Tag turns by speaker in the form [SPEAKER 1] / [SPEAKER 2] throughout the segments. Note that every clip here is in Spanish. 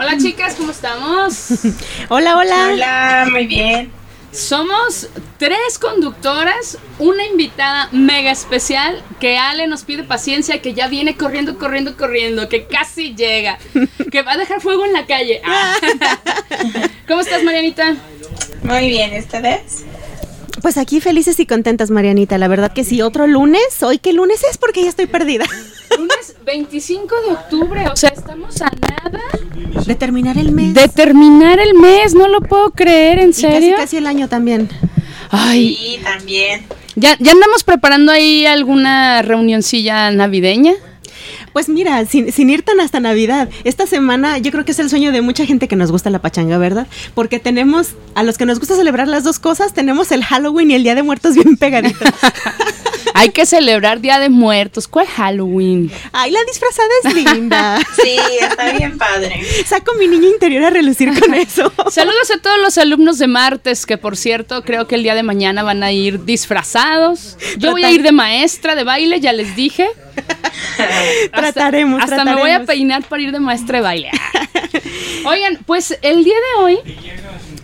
[SPEAKER 1] Hola chicas, ¿cómo estamos?
[SPEAKER 2] Hola, hola.
[SPEAKER 3] Hola, muy bien.
[SPEAKER 1] Somos tres conductoras, una invitada mega especial que Ale nos pide paciencia, que ya viene corriendo, corriendo, corriendo, que casi llega, que va a dejar fuego en la calle. Ah. ¿Cómo estás, Marianita?
[SPEAKER 3] Muy bien, ¿ustedes?
[SPEAKER 4] Pues aquí felices y contentas, Marianita. La verdad que sí, otro lunes. ¿Hoy qué lunes es? Porque ya estoy perdida.
[SPEAKER 1] Lunes 25 de octubre, o sea, estamos a nada
[SPEAKER 4] De terminar el mes.
[SPEAKER 1] de terminar el mes, no lo puedo creer, ¿en
[SPEAKER 4] Y casi,
[SPEAKER 1] serio?
[SPEAKER 4] casi el año también.
[SPEAKER 1] Ay,
[SPEAKER 3] Sí, también.
[SPEAKER 1] ¿ya, ya andamos preparando ahí alguna reunioncilla navideña.
[SPEAKER 4] Pues mira, sin, sin ir tan hasta Navidad, esta semana yo creo que es el sueño de mucha gente que nos gusta la pachanga, ¿verdad? Porque tenemos, a los que nos gusta celebrar las dos cosas, tenemos el Halloween y el Día de Muertos bien pegaditos.
[SPEAKER 1] Hay que celebrar Día de Muertos. ¿Cuál Halloween?
[SPEAKER 4] Ay, la disfrazada es linda.
[SPEAKER 3] Sí, está bien padre.
[SPEAKER 4] Saco mi niño interior a relucir con eso.
[SPEAKER 1] Saludos a todos los alumnos de martes, que por cierto creo que el día de mañana van a ir disfrazados. Yo voy a ir de maestra de baile, ya les dije. Hasta-
[SPEAKER 4] Trataremos,
[SPEAKER 1] Hasta me voy a peinar para ir de maestra de baile. Oigan, pues el día de hoy,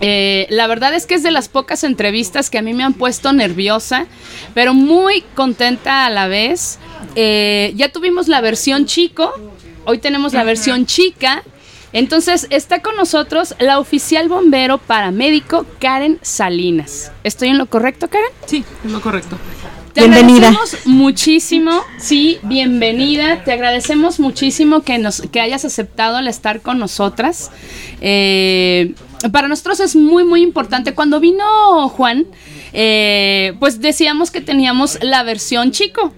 [SPEAKER 1] eh, la verdad es que es de las pocas entrevistas que a mí me han puesto nerviosa, pero muy contenta a la vez. Eh, ya tuvimos la versión chico, hoy tenemos la versión chica. Entonces está con nosotros la oficial bombero paramédico Karen Salinas. ¿Estoy en lo correcto, Karen?
[SPEAKER 5] Sí, es lo correcto.
[SPEAKER 1] Te
[SPEAKER 4] Bienvenida.
[SPEAKER 1] agradecemos muchísimo, sí, bienvenida. Te agradecemos muchísimo que nos, que hayas aceptado el estar con nosotras. Eh, para nosotros es muy, muy importante. Cuando vino Juan, eh, pues decíamos que teníamos la versión chico.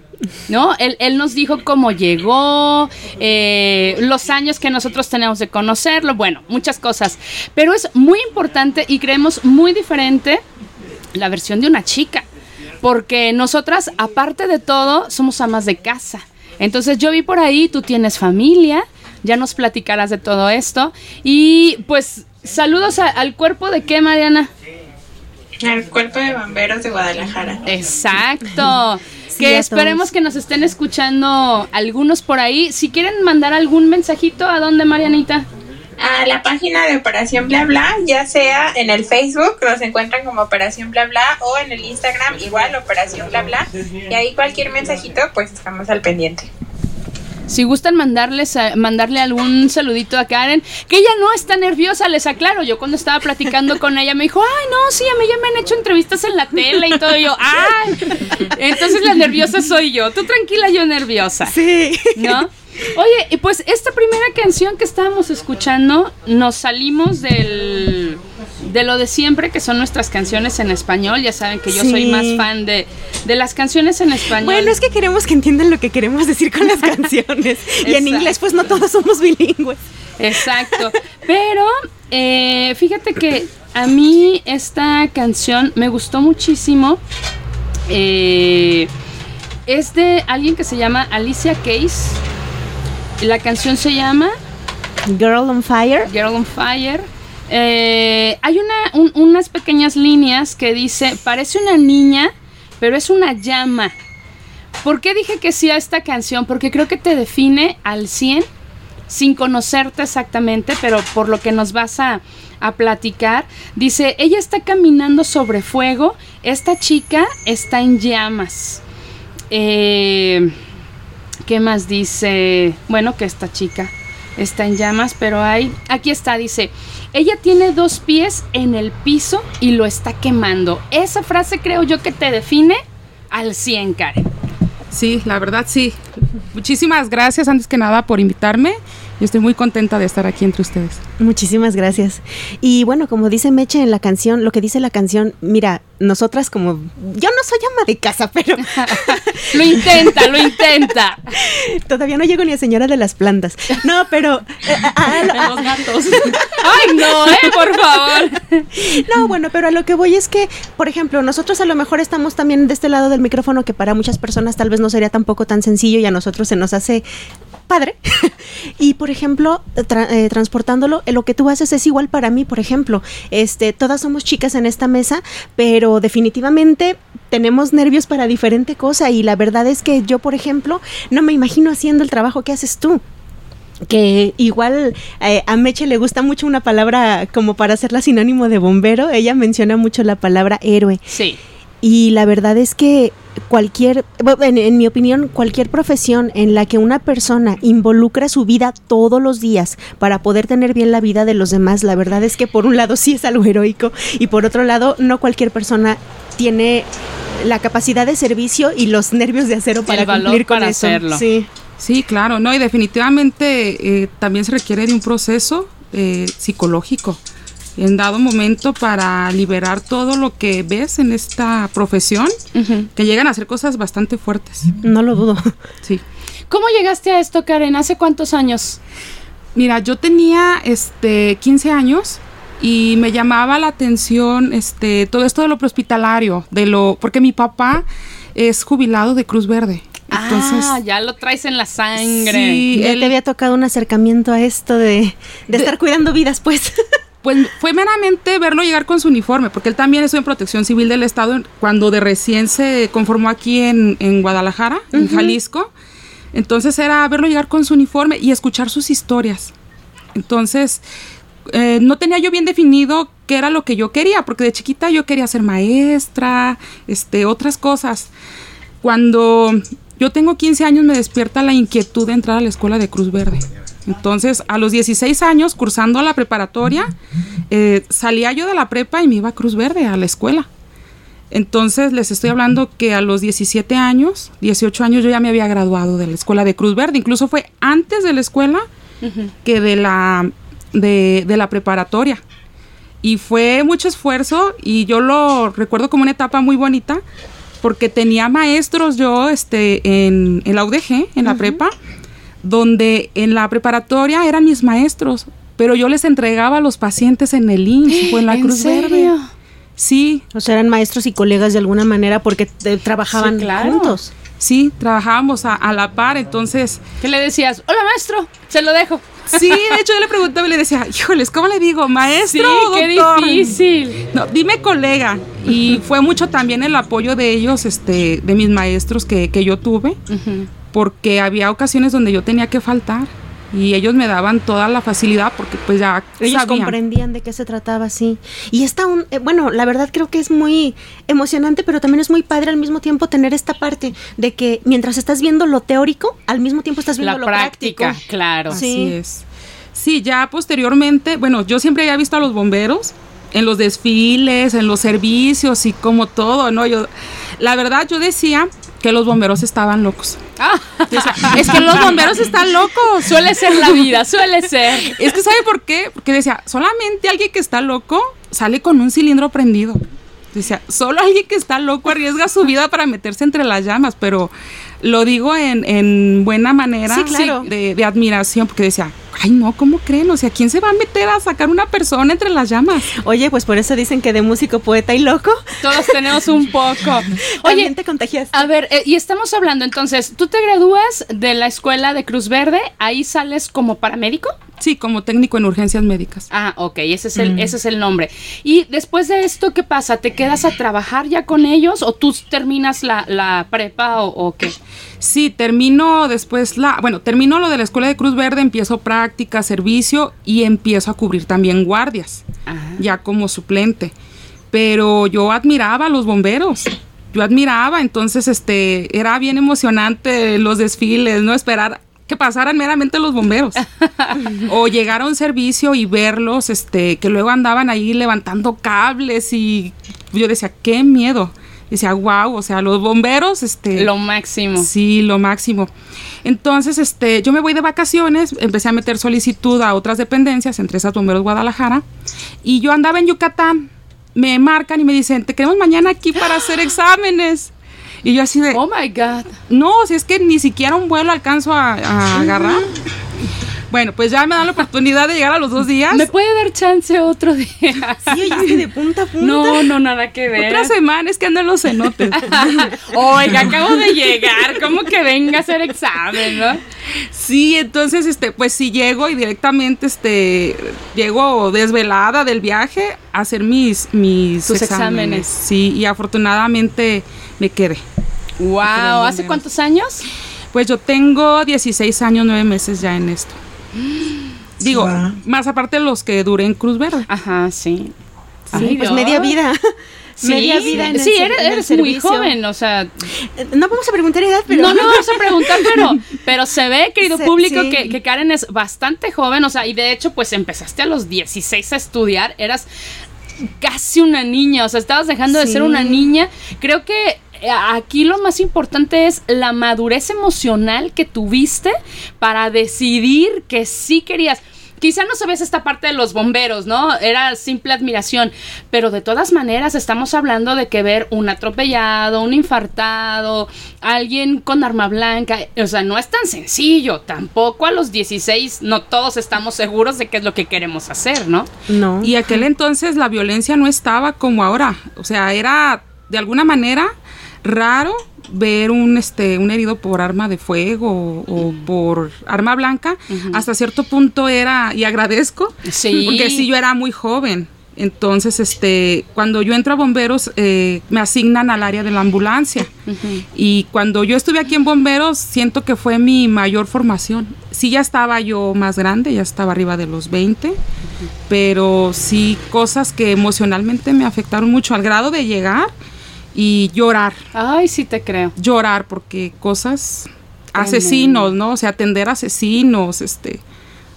[SPEAKER 1] ¿No? Él, nos dijo cómo llegó, eh, los años que nosotros tenemos de conocerlo, bueno, muchas cosas. Pero es muy importante y creemos muy diferente la versión de una chica. Porque nosotras, aparte de todo, somos amas de casa. Entonces yo vi por ahí, tú tienes familia, ya nos platicarás de todo esto. Y pues saludos a- al cuerpo de qué, Mariana.
[SPEAKER 3] El cuerpo de bomberos de Guadalajara.
[SPEAKER 1] Exacto.
[SPEAKER 4] Sí,
[SPEAKER 1] que esperemos que nos estén escuchando algunos por ahí. Si quieren mandar algún mensajito, ¿a dónde, Marianita?
[SPEAKER 3] A la página de Operación Bla Bla, ya sea en el Facebook, nos encuentran como Operación Bla Bla, o en el Instagram, igual Operación Bla Bla. Y ahí cualquier mensajito, pues estamos al pendiente.
[SPEAKER 1] Si gustan mandarles a- mandarle algún saludito a Karen, que ella no está nerviosa, les aclaro. Yo cuando estaba platicando con ella me dijo, ay, no, sí, a mí ya me han hecho entrevistas en la tele y todo. Y yo, ay. Entonces la nerviosa soy yo. Tú tranquila, yo nerviosa.
[SPEAKER 4] Sí.
[SPEAKER 1] ¿No? Oye, y pues esta primera canción que estábamos escuchando, nos salimos del de lo de siempre, que son nuestras canciones en español. Ya saben que yo soy más fan de, de las canciones en español.
[SPEAKER 4] Bueno, es que queremos que entiendan lo que queremos decir con las canciones. y en inglés, pues no todos somos bilingües.
[SPEAKER 1] Exacto. Pero eh, fíjate que a mí esta canción me gustó muchísimo. Eh, es de alguien que se llama Alicia Case. La canción se llama
[SPEAKER 4] Girl on Fire.
[SPEAKER 1] Girl on Fire. Eh, hay una, un- unas pequeñas líneas que dice, parece una niña, pero es una llama. ¿Por qué dije que sí a esta canción? Porque creo que te define al 100, sin conocerte exactamente, pero por lo que nos vas a, a platicar. Dice, ella está caminando sobre fuego, esta chica está en llamas. Eh, ¿Qué más dice? Bueno, que esta chica está en llamas, pero hay... Aquí está, dice, ella tiene dos pies en el piso y lo está quemando. Esa frase creo yo que te define al 100, Karen.
[SPEAKER 5] Sí, la verdad sí. Muchísimas gracias antes que nada por invitarme. Yo estoy muy contenta de estar aquí entre ustedes.
[SPEAKER 4] Muchísimas gracias. Y bueno, como dice Meche en la canción, lo que dice la canción, mira, nosotras como, yo no soy ama de casa, pero
[SPEAKER 1] Lo intenta, lo intenta.
[SPEAKER 4] todavía no llego ni a señora de las plantas. No, pero... eh, a- a-
[SPEAKER 1] De los gatos. Ay, no, eh, por favor.
[SPEAKER 4] No, bueno, pero a lo que voy es que, por ejemplo, nosotros a lo mejor estamos también de este lado del micrófono que para muchas personas tal vez no sería tampoco tan sencillo y a nosotros se nos hace padre. y por ejemplo, eh, transportándolo, eh, lo que tú haces es igual para mí, por ejemplo. Este, todas somos chicas en esta mesa, pero definitivamente tenemos nervios para diferente cosa y la verdad es que yo, por ejemplo, no me imagino haciendo el trabajo que haces tú que igual eh, a Meche le gusta mucho una palabra como para hacerla sinónimo de bombero, ella menciona mucho la palabra héroe
[SPEAKER 1] Sí.
[SPEAKER 4] Y la verdad es que cualquier, bueno, en, en mi opinión, cualquier profesión en la que una persona involucra su vida todos los días para poder tener bien la vida de los demás, la verdad es que por un lado sí es algo heroico y por otro lado no cualquier persona tiene la capacidad de servicio y los nervios de acero para
[SPEAKER 1] valor
[SPEAKER 4] cumplir con
[SPEAKER 1] para
[SPEAKER 4] eso.
[SPEAKER 1] hacerlo.
[SPEAKER 4] Sí.
[SPEAKER 5] Sí, claro, no, y definitivamente eh, también se requiere de un proceso eh, psicológico en dado momento para liberar todo lo que ves en esta profesión, que llegan a hacer cosas bastante fuertes.
[SPEAKER 4] No lo dudo.
[SPEAKER 5] Sí.
[SPEAKER 1] ¿Cómo llegaste a esto, Karen? ¿Hace cuántos años?
[SPEAKER 5] Mira, yo tenía este 15 años y me llamaba la atención este todo esto de lo prehospitalario, de lo porque mi papá es jubilado de Cruz Verde. Entonces,
[SPEAKER 1] ah, ya lo traes en la sangre.
[SPEAKER 5] sí,
[SPEAKER 4] Ya
[SPEAKER 5] él-
[SPEAKER 4] te había tocado un acercamiento a esto de, de estar cuidando vidas, pues.
[SPEAKER 5] Pues fue meramente verlo llegar con su uniforme, porque él también estuvo en protección civil del Estado cuando de recién se conformó aquí en, en Guadalajara, en Jalisco. Entonces era verlo llegar con su uniforme y escuchar sus historias. Entonces, eh, no tenía yo bien definido qué era lo que yo quería, porque de chiquita yo quería ser maestra, este, otras cosas. Cuando yo tengo 15 años me despierta la inquietud de entrar a la escuela de Cruz Verde. Entonces, a los 16 años, cursando la preparatoria, eh, salía yo de la prepa y me iba a Cruz Verde, a la escuela. Entonces, les estoy hablando que a los 17 años, 18 años, yo ya me había graduado de la escuela de Cruz Verde. Incluso fue antes de la escuela que de la, de, de la preparatoria. Y fue mucho esfuerzo y yo lo recuerdo como una etapa muy bonita porque tenía maestros yo este, en, en la UDG, en la prepa, donde en la preparatoria eran mis maestros, pero yo les entregaba a los pacientes en el IMSS o en la
[SPEAKER 1] ¿En
[SPEAKER 5] Cruz Verde. Sí,
[SPEAKER 4] O sea, eran maestros y colegas de alguna manera porque eh, trabajaban
[SPEAKER 1] Sí, claro.
[SPEAKER 4] juntos.
[SPEAKER 5] sí, trabajábamos a, a la par, entonces
[SPEAKER 1] ¿Qué le decías? Hola, maestro, se lo dejo.
[SPEAKER 5] Sí, de hecho yo le preguntaba y le decía, híjoles, ¿cómo le digo?
[SPEAKER 1] Sí,
[SPEAKER 5] ¿Maestro o
[SPEAKER 1] qué
[SPEAKER 5] doctor?"
[SPEAKER 1] difícil.
[SPEAKER 5] No, dime colega. Y fue mucho también el apoyo de ellos, este, de mis maestros que, que yo tuve, porque había ocasiones donde yo tenía que faltar. y ellos me daban toda la facilidad porque pues ya
[SPEAKER 4] Ellos
[SPEAKER 5] sabían.
[SPEAKER 4] comprendían de qué se trataba, sí. Y está un, eh, bueno, la verdad creo que es muy emocionante, pero también es muy padre al mismo tiempo tener esta parte de que mientras estás viendo lo teórico, al mismo tiempo estás viendo
[SPEAKER 1] La
[SPEAKER 4] lo
[SPEAKER 1] práctica,
[SPEAKER 4] práctico.
[SPEAKER 1] claro.
[SPEAKER 4] Sí.
[SPEAKER 5] Así es. Sí, ya posteriormente, bueno, yo siempre había visto a los bomberos en los desfiles, en los servicios y como todo, ¿no? Yo, la verdad, yo decía que los bomberos estaban locos.
[SPEAKER 1] Ah,
[SPEAKER 5] es que los bomberos están locos.
[SPEAKER 1] suele ser la vida, suele ser.
[SPEAKER 5] Es que ¿sabe por qué? Porque decía, solamente alguien que está loco sale con un cilindro prendido. Decía, solo alguien que está loco arriesga su vida para meterse entre las llamas, pero lo digo en, en buena manera
[SPEAKER 4] Sí, claro.
[SPEAKER 5] de, de admiración, porque decía, ay no, ¿cómo creen? O sea, ¿quién se va a meter a sacar una persona entre las llamas?
[SPEAKER 4] Oye, pues por eso dicen que de músico, poeta y loco,
[SPEAKER 1] Todos tenemos un poco. Oye,
[SPEAKER 4] te contagias.
[SPEAKER 1] a ver, eh, y estamos hablando entonces, tú te gradúas de la escuela de Cruz Verde, ahí sales como paramédico.
[SPEAKER 5] Sí, como técnico en urgencias médicas.
[SPEAKER 1] Ah, ok, ese es el, ese es el nombre. Y después de esto, ¿qué pasa? ¿Te quedas a trabajar ya con ellos o tú terminas la, la prepa o, o qué?
[SPEAKER 5] Sí, termino después la, bueno, termino lo de la escuela de Cruz Verde, empiezo práctica, servicio y empiezo a cubrir también guardias,
[SPEAKER 1] Ajá.
[SPEAKER 5] ya como suplente. Pero yo admiraba a los bomberos. Yo admiraba, entonces este era bien emocionante los desfiles, no esperar que pasaran meramente los bomberos o llegar a un servicio y verlos este que luego andaban ahí levantando cables y yo decía, qué miedo. Decía, wow, o sea, los bomberos este
[SPEAKER 1] Lo máximo.
[SPEAKER 5] Sí, lo máximo. Entonces, este, yo me voy de vacaciones, empecé a meter solicitud a otras dependencias, entre esas Bomberos Guadalajara, y yo andaba en Yucatán. Me marcan y me dicen, te queremos mañana aquí para hacer exámenes. Y yo así de,
[SPEAKER 1] Oh my God.
[SPEAKER 5] no, si es que ni siquiera un vuelo alcanzo a, a agarrar. Bueno, pues ya me dan la oportunidad de llegar a los dos días.
[SPEAKER 1] ¿Me puede dar chance otro día?
[SPEAKER 4] Sí, oye, es que de punta a punta.
[SPEAKER 1] No, no, nada que ver.
[SPEAKER 5] Otra semana es que ando en los cenotes.
[SPEAKER 1] Oiga, acabo de llegar. ¿Cómo que venga a hacer examen, no?
[SPEAKER 5] Sí, entonces, este, pues sí llego y directamente, este, llego desvelada del viaje a hacer mis, mis
[SPEAKER 1] Tus exámenes.
[SPEAKER 5] Sí, y afortunadamente me quedé.
[SPEAKER 1] Wow, ¿hace cuántos años?
[SPEAKER 5] Pues yo tengo 16 años, 9 meses ya en esto. Digo,
[SPEAKER 3] Wow.
[SPEAKER 5] más aparte de los que duré en Cruz Verde.
[SPEAKER 1] Ajá, sí.
[SPEAKER 4] Sí,
[SPEAKER 1] Ay,
[SPEAKER 4] pues media vida.
[SPEAKER 1] Sí,
[SPEAKER 4] media vida en el
[SPEAKER 1] sí,
[SPEAKER 4] ser-
[SPEAKER 1] eres,
[SPEAKER 4] en el
[SPEAKER 1] eres muy joven, o sea,
[SPEAKER 4] Eh, No vamos a preguntar edad, pero.
[SPEAKER 1] no, no vamos a preguntar, pero, pero se ve, querido
[SPEAKER 4] Se-
[SPEAKER 1] público,
[SPEAKER 4] sí.
[SPEAKER 1] que, que Karen es bastante joven, o sea, y de hecho, pues empezaste a los 16 a estudiar, eras casi una niña, o sea, estabas dejando de ser una niña. Creo que aquí lo más importante es la madurez emocional que tuviste para decidir que sí querías. Quizá no sabías esta parte de los bomberos, ¿no? Era simple admiración, pero de todas maneras estamos hablando de que ver un atropellado, un infartado, alguien con arma blanca, o sea, no es tan sencillo, tampoco a los 16 no todos estamos seguros de qué es lo que queremos hacer, ¿no?
[SPEAKER 4] No.
[SPEAKER 5] Y aquel entonces la violencia no estaba como ahora. O sea, era de alguna manera raro ver un este un herido por arma de fuego o, o por arma blanca. Hasta cierto punto era, y agradezco,
[SPEAKER 1] Sí.
[SPEAKER 5] porque sí yo era muy joven. Entonces, este, cuando yo entro a bomberos, eh, me asignan al área de la ambulancia. Y cuando yo estuve aquí en bomberos, siento que fue mi mayor formación. Sí, ya estaba yo más grande, ya estaba arriba de los 20, pero sí cosas que emocionalmente me afectaron mucho al grado de llegar y llorar,
[SPEAKER 1] Ay, sí te creo.
[SPEAKER 5] llorar porque cosas asesinos, ¿no? O sea, atender asesinos, este,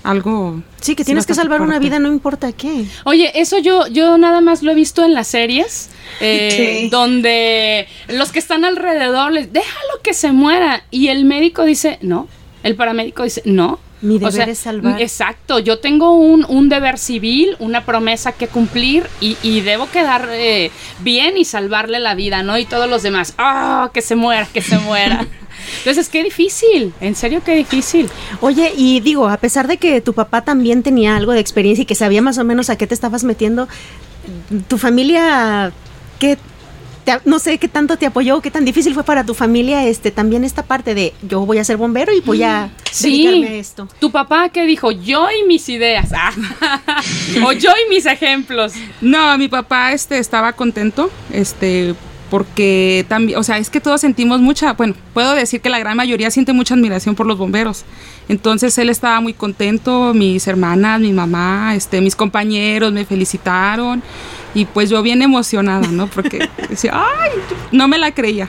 [SPEAKER 5] algo.
[SPEAKER 4] Sí, que tienes que salvar una vida, no importa qué.
[SPEAKER 1] Oye, eso yo, yo nada más lo he visto en las series, eh,
[SPEAKER 3] Sí.
[SPEAKER 1] donde los que están alrededor les déjalo que se muera y el médico dice no, el paramédico dice no.
[SPEAKER 4] Mi
[SPEAKER 1] O
[SPEAKER 4] deber
[SPEAKER 1] sea,
[SPEAKER 4] es salvar.
[SPEAKER 1] Exacto, yo tengo un, un deber civil, una promesa que cumplir y, y debo quedar eh, bien y salvarle la vida, ¿no? Y todos los demás, ¡ah, que se muera, que se muera! Entonces, qué difícil, en serio, qué difícil.
[SPEAKER 4] Oye, y digo, a pesar de que tu papá también tenía algo de experiencia y que sabía más o menos a qué te estabas metiendo, tu familia, ¿qué? Te- no sé qué tanto te apoyó, qué tan difícil fue para tu familia este también esta parte de yo voy a ser bombero y voy a dedicarme a esto.
[SPEAKER 1] Tu papá que dijo, yo y mis ideas, Ah. o yo y mis ejemplos.
[SPEAKER 5] No, mi papá este estaba contento, este porque también, o sea, es que todos sentimos mucha, bueno, puedo decir que la gran mayoría siente mucha admiración por los bomberos. Entonces él estaba muy contento, mis hermanas, mi mamá, este, mis compañeros me felicitaron y pues yo bien emocionada, ¿no? Porque decía, ay, no me la creía.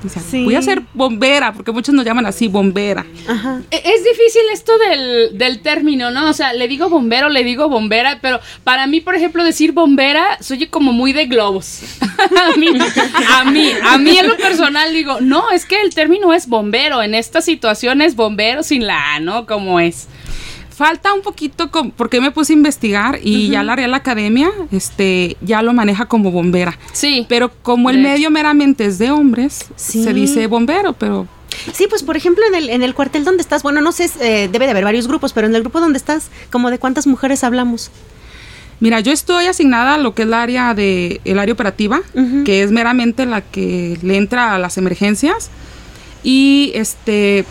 [SPEAKER 5] Decía,
[SPEAKER 4] Sí.
[SPEAKER 5] Voy a ser bombera, porque muchos nos llaman así, bombera.
[SPEAKER 4] Ajá.
[SPEAKER 1] E- Es difícil esto del, del término, ¿no? O sea, le digo bombero, le digo bombera, pero para mí, por ejemplo, decir bombera soy como muy de globos. a, mí, a mí, a mí en lo personal digo, no, es que el término es bombero. En esta situación es bombero sin la A, ¿no? Como es.
[SPEAKER 5] Falta un poquito, con- porque me puse a investigar y ya la Real Academia este, ya lo maneja como bombera.
[SPEAKER 1] Sí.
[SPEAKER 5] Pero como el medio meramente es de hombres,
[SPEAKER 4] Sí.
[SPEAKER 5] se dice bombero, pero
[SPEAKER 4] Sí, pues por ejemplo en el, en el cuartel donde estás, bueno, no sé, eh, debe de haber varios grupos, pero en el grupo donde estás, como de cuántas mujeres hablamos.
[SPEAKER 5] Mira, yo estoy asignada a lo que es la área de el área operativa, que es meramente la que le entra a las emergencias y este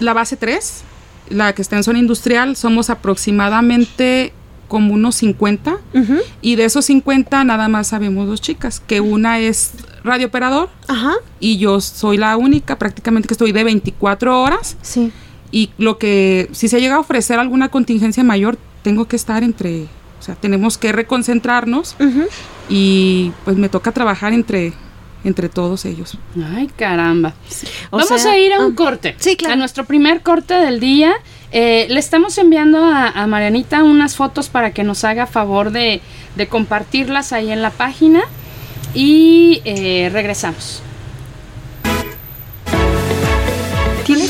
[SPEAKER 5] la base 3, la que está en zona industrial, somos aproximadamente como unos 50
[SPEAKER 4] Ujú.
[SPEAKER 5] y de esos 50 nada más sabemos dos chicas, que una es radiooperador
[SPEAKER 4] Ajá,
[SPEAKER 5] y yo soy la única prácticamente que estoy de 24 horas
[SPEAKER 4] sí.
[SPEAKER 5] y lo que si se llega a ofrecer alguna contingencia mayor tengo que estar entre o sea tenemos que reconcentrarnos y pues me toca trabajar entre entre todos ellos
[SPEAKER 1] Ay, caramba.
[SPEAKER 4] O
[SPEAKER 1] Vamos
[SPEAKER 4] sea,
[SPEAKER 1] a ir a un
[SPEAKER 4] ah,
[SPEAKER 1] corte.
[SPEAKER 4] sí, claro.
[SPEAKER 1] A nuestro primer corte del día. Eh, le estamos enviando a, a Marianita unas fotos para que nos haga favor de, de compartirlas ahí en la página. Y eh, regresamos.
[SPEAKER 2] ¿Tienes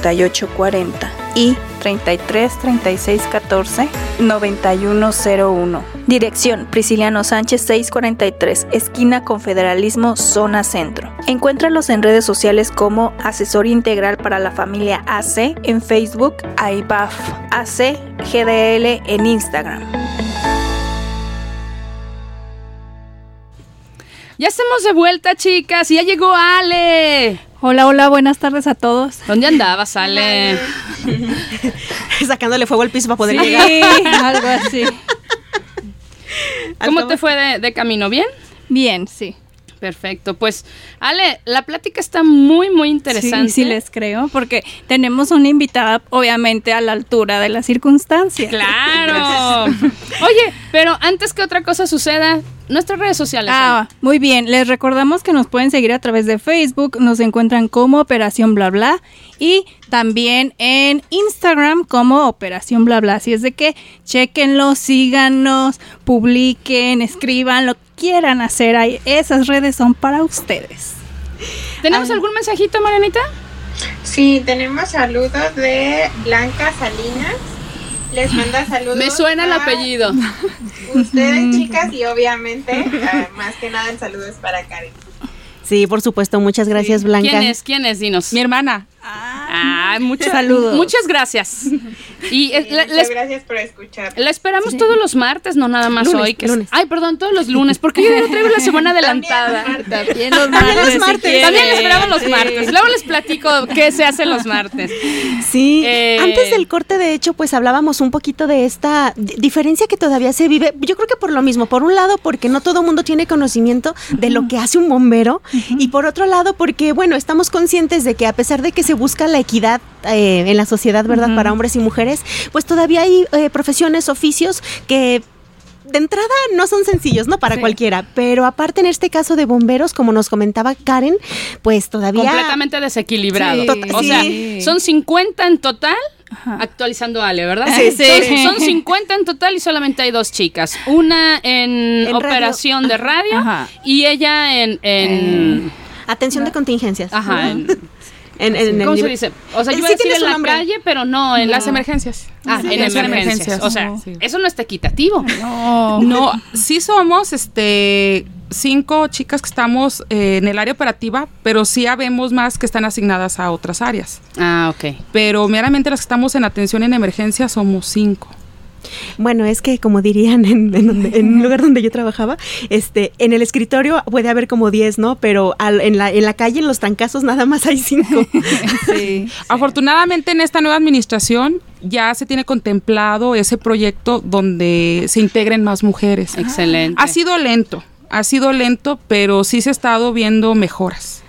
[SPEAKER 2] 40 y 33 36 14 9101. Dirección Prisciliano Sánchez 643, esquina Confederalismo, zona centro. Encuéntralos en redes sociales como Asesor Integral para la Familia AC en Facebook, AIBAF AC GDL en Instagram.
[SPEAKER 1] Ya estamos de vuelta, chicas. y Ya llegó Ale.
[SPEAKER 6] Hola, hola, buenas tardes a todos.
[SPEAKER 1] ¿Dónde andabas, Ale?
[SPEAKER 4] Sacándole fuego al piso para poder
[SPEAKER 6] Sí,
[SPEAKER 4] llegar.
[SPEAKER 6] algo así.
[SPEAKER 1] ¿Cómo te fue de, de camino? ¿Bien?
[SPEAKER 6] Bien, sí.
[SPEAKER 1] Perfecto. Pues, Ale, la plática está muy, muy interesante.
[SPEAKER 6] Sí, sí les creo, porque tenemos una invitada obviamente a la altura de las circunstancias.
[SPEAKER 1] Claro. Oye, pero antes que otra cosa suceda, nuestras redes sociales.
[SPEAKER 6] Ah, muy bien. Les recordamos que nos pueden seguir a través de Facebook, nos encuentran como Operación Bla Bla y también en Instagram como Operación Bla Bla. Así es de que chequenlo, síganos, publiquen, escriban lo que quieran hacer ahí. Esas redes son para ustedes.
[SPEAKER 1] ¿Tenemos algún mensajito, Marianita?
[SPEAKER 3] Sí, tenemos saludos de Blanca Salinas. Les manda saludos.
[SPEAKER 1] Me suena el apellido.
[SPEAKER 3] Ustedes, chicas, y obviamente, ah, más que nada, el saludo es para Karen.
[SPEAKER 4] Sí, por supuesto, muchas gracias, Blanca.
[SPEAKER 1] ¿Quién es? ¿Quién es? Dinos.
[SPEAKER 5] mi hermana
[SPEAKER 1] Ah, muchas
[SPEAKER 6] Saludos.
[SPEAKER 1] Muchas gracias. Y eh,
[SPEAKER 3] Sí,
[SPEAKER 1] la,
[SPEAKER 3] muchas gracias por escuchar.
[SPEAKER 1] la esperamos todos los martes, no nada más
[SPEAKER 4] Lunes,
[SPEAKER 1] hoy. Que es- ay, perdón, todos los lunes, porque yo lo traigo la semana adelantada.
[SPEAKER 6] También los martes. si
[SPEAKER 4] martes.
[SPEAKER 6] quieren.
[SPEAKER 1] También les esperamos los
[SPEAKER 6] Sí.
[SPEAKER 1] martes. Luego les platico qué se hace los martes.
[SPEAKER 4] Sí,
[SPEAKER 1] Eh,
[SPEAKER 4] antes del corte, de hecho, pues hablábamos un poquito de esta di- diferencia que todavía se vive. Yo creo que por lo mismo, por un lado, porque no todo el mundo tiene conocimiento de lo que hace un bombero, y por otro lado, porque, bueno, estamos conscientes de que a pesar de que se busca la equidad eh, en la sociedad, ¿verdad?, para hombres y mujeres, pues todavía hay eh, profesiones, oficios que de entrada no son sencillos, ¿no? Para
[SPEAKER 6] Sí.
[SPEAKER 4] cualquiera. Pero aparte en este caso de bomberos, como nos comentaba Karen, pues todavía...
[SPEAKER 1] Completamente desequilibrado.
[SPEAKER 6] Sí.
[SPEAKER 1] O sea,
[SPEAKER 6] sí.
[SPEAKER 1] son 50 en total.
[SPEAKER 6] Ajá.
[SPEAKER 1] Actualizando Ale, ¿verdad?
[SPEAKER 6] Sí, sí.
[SPEAKER 1] Son, son 50 en total y solamente hay dos chicas. Una en,
[SPEAKER 4] En radio.
[SPEAKER 1] operación de radio
[SPEAKER 6] Ajá.
[SPEAKER 1] y ella en... en
[SPEAKER 4] Atención de contingencias.
[SPEAKER 1] ajá, en-
[SPEAKER 4] En- en el
[SPEAKER 1] ¿Cómo se dice? O sea, yo
[SPEAKER 4] Sí
[SPEAKER 1] iba a decir
[SPEAKER 4] tiene
[SPEAKER 1] en
[SPEAKER 4] su
[SPEAKER 1] la
[SPEAKER 4] nombre.
[SPEAKER 1] calle, pero no, en
[SPEAKER 5] las
[SPEAKER 1] la...
[SPEAKER 5] emergencias
[SPEAKER 1] Ah,
[SPEAKER 5] Sí,
[SPEAKER 1] en
[SPEAKER 5] las
[SPEAKER 1] emergencias. O sea,
[SPEAKER 5] sí.
[SPEAKER 1] eso no está equitativo.
[SPEAKER 6] No.
[SPEAKER 5] No, sí somos, este, cinco chicas que estamos eh, en el área operativa, pero sí habemos más que están asignadas a otras áreas.
[SPEAKER 1] Ah, ok.
[SPEAKER 5] Pero meramente las que estamos en atención en emergencia somos cinco.
[SPEAKER 4] Bueno, es que como dirían en, en donde- en un lugar donde yo trabajaba, este, en el escritorio puede haber como 10, ¿no? Pero al- en, la, en la calle, en los trancazos, nada más hay 5.
[SPEAKER 6] Sí.
[SPEAKER 5] Afortunadamente en esta nueva administración ya se tiene contemplado ese proyecto donde se integren más mujeres.
[SPEAKER 1] Excelente.
[SPEAKER 5] Ha sido lento, ha sido lento, pero sí se ha estado viendo mejoras.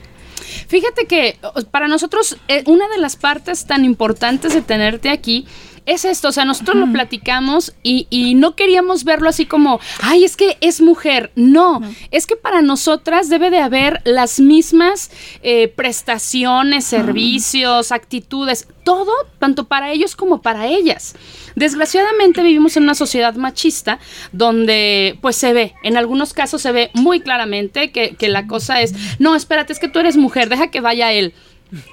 [SPEAKER 1] Fíjate que para nosotros eh, una de las partes tan importantes de tenerte aquí es esto, o sea, nosotros lo platicamos y, y no queríamos verlo así como, ay, es que es mujer. No, es que para nosotras debe de haber las mismas eh, prestaciones, servicios, actitudes, todo, tanto para ellos como para ellas. Desgraciadamente vivimos en una sociedad machista donde pues se ve, en algunos casos se ve muy claramente que, que la cosa es, no, espérate, es que tú eres mujer, deja que vaya él.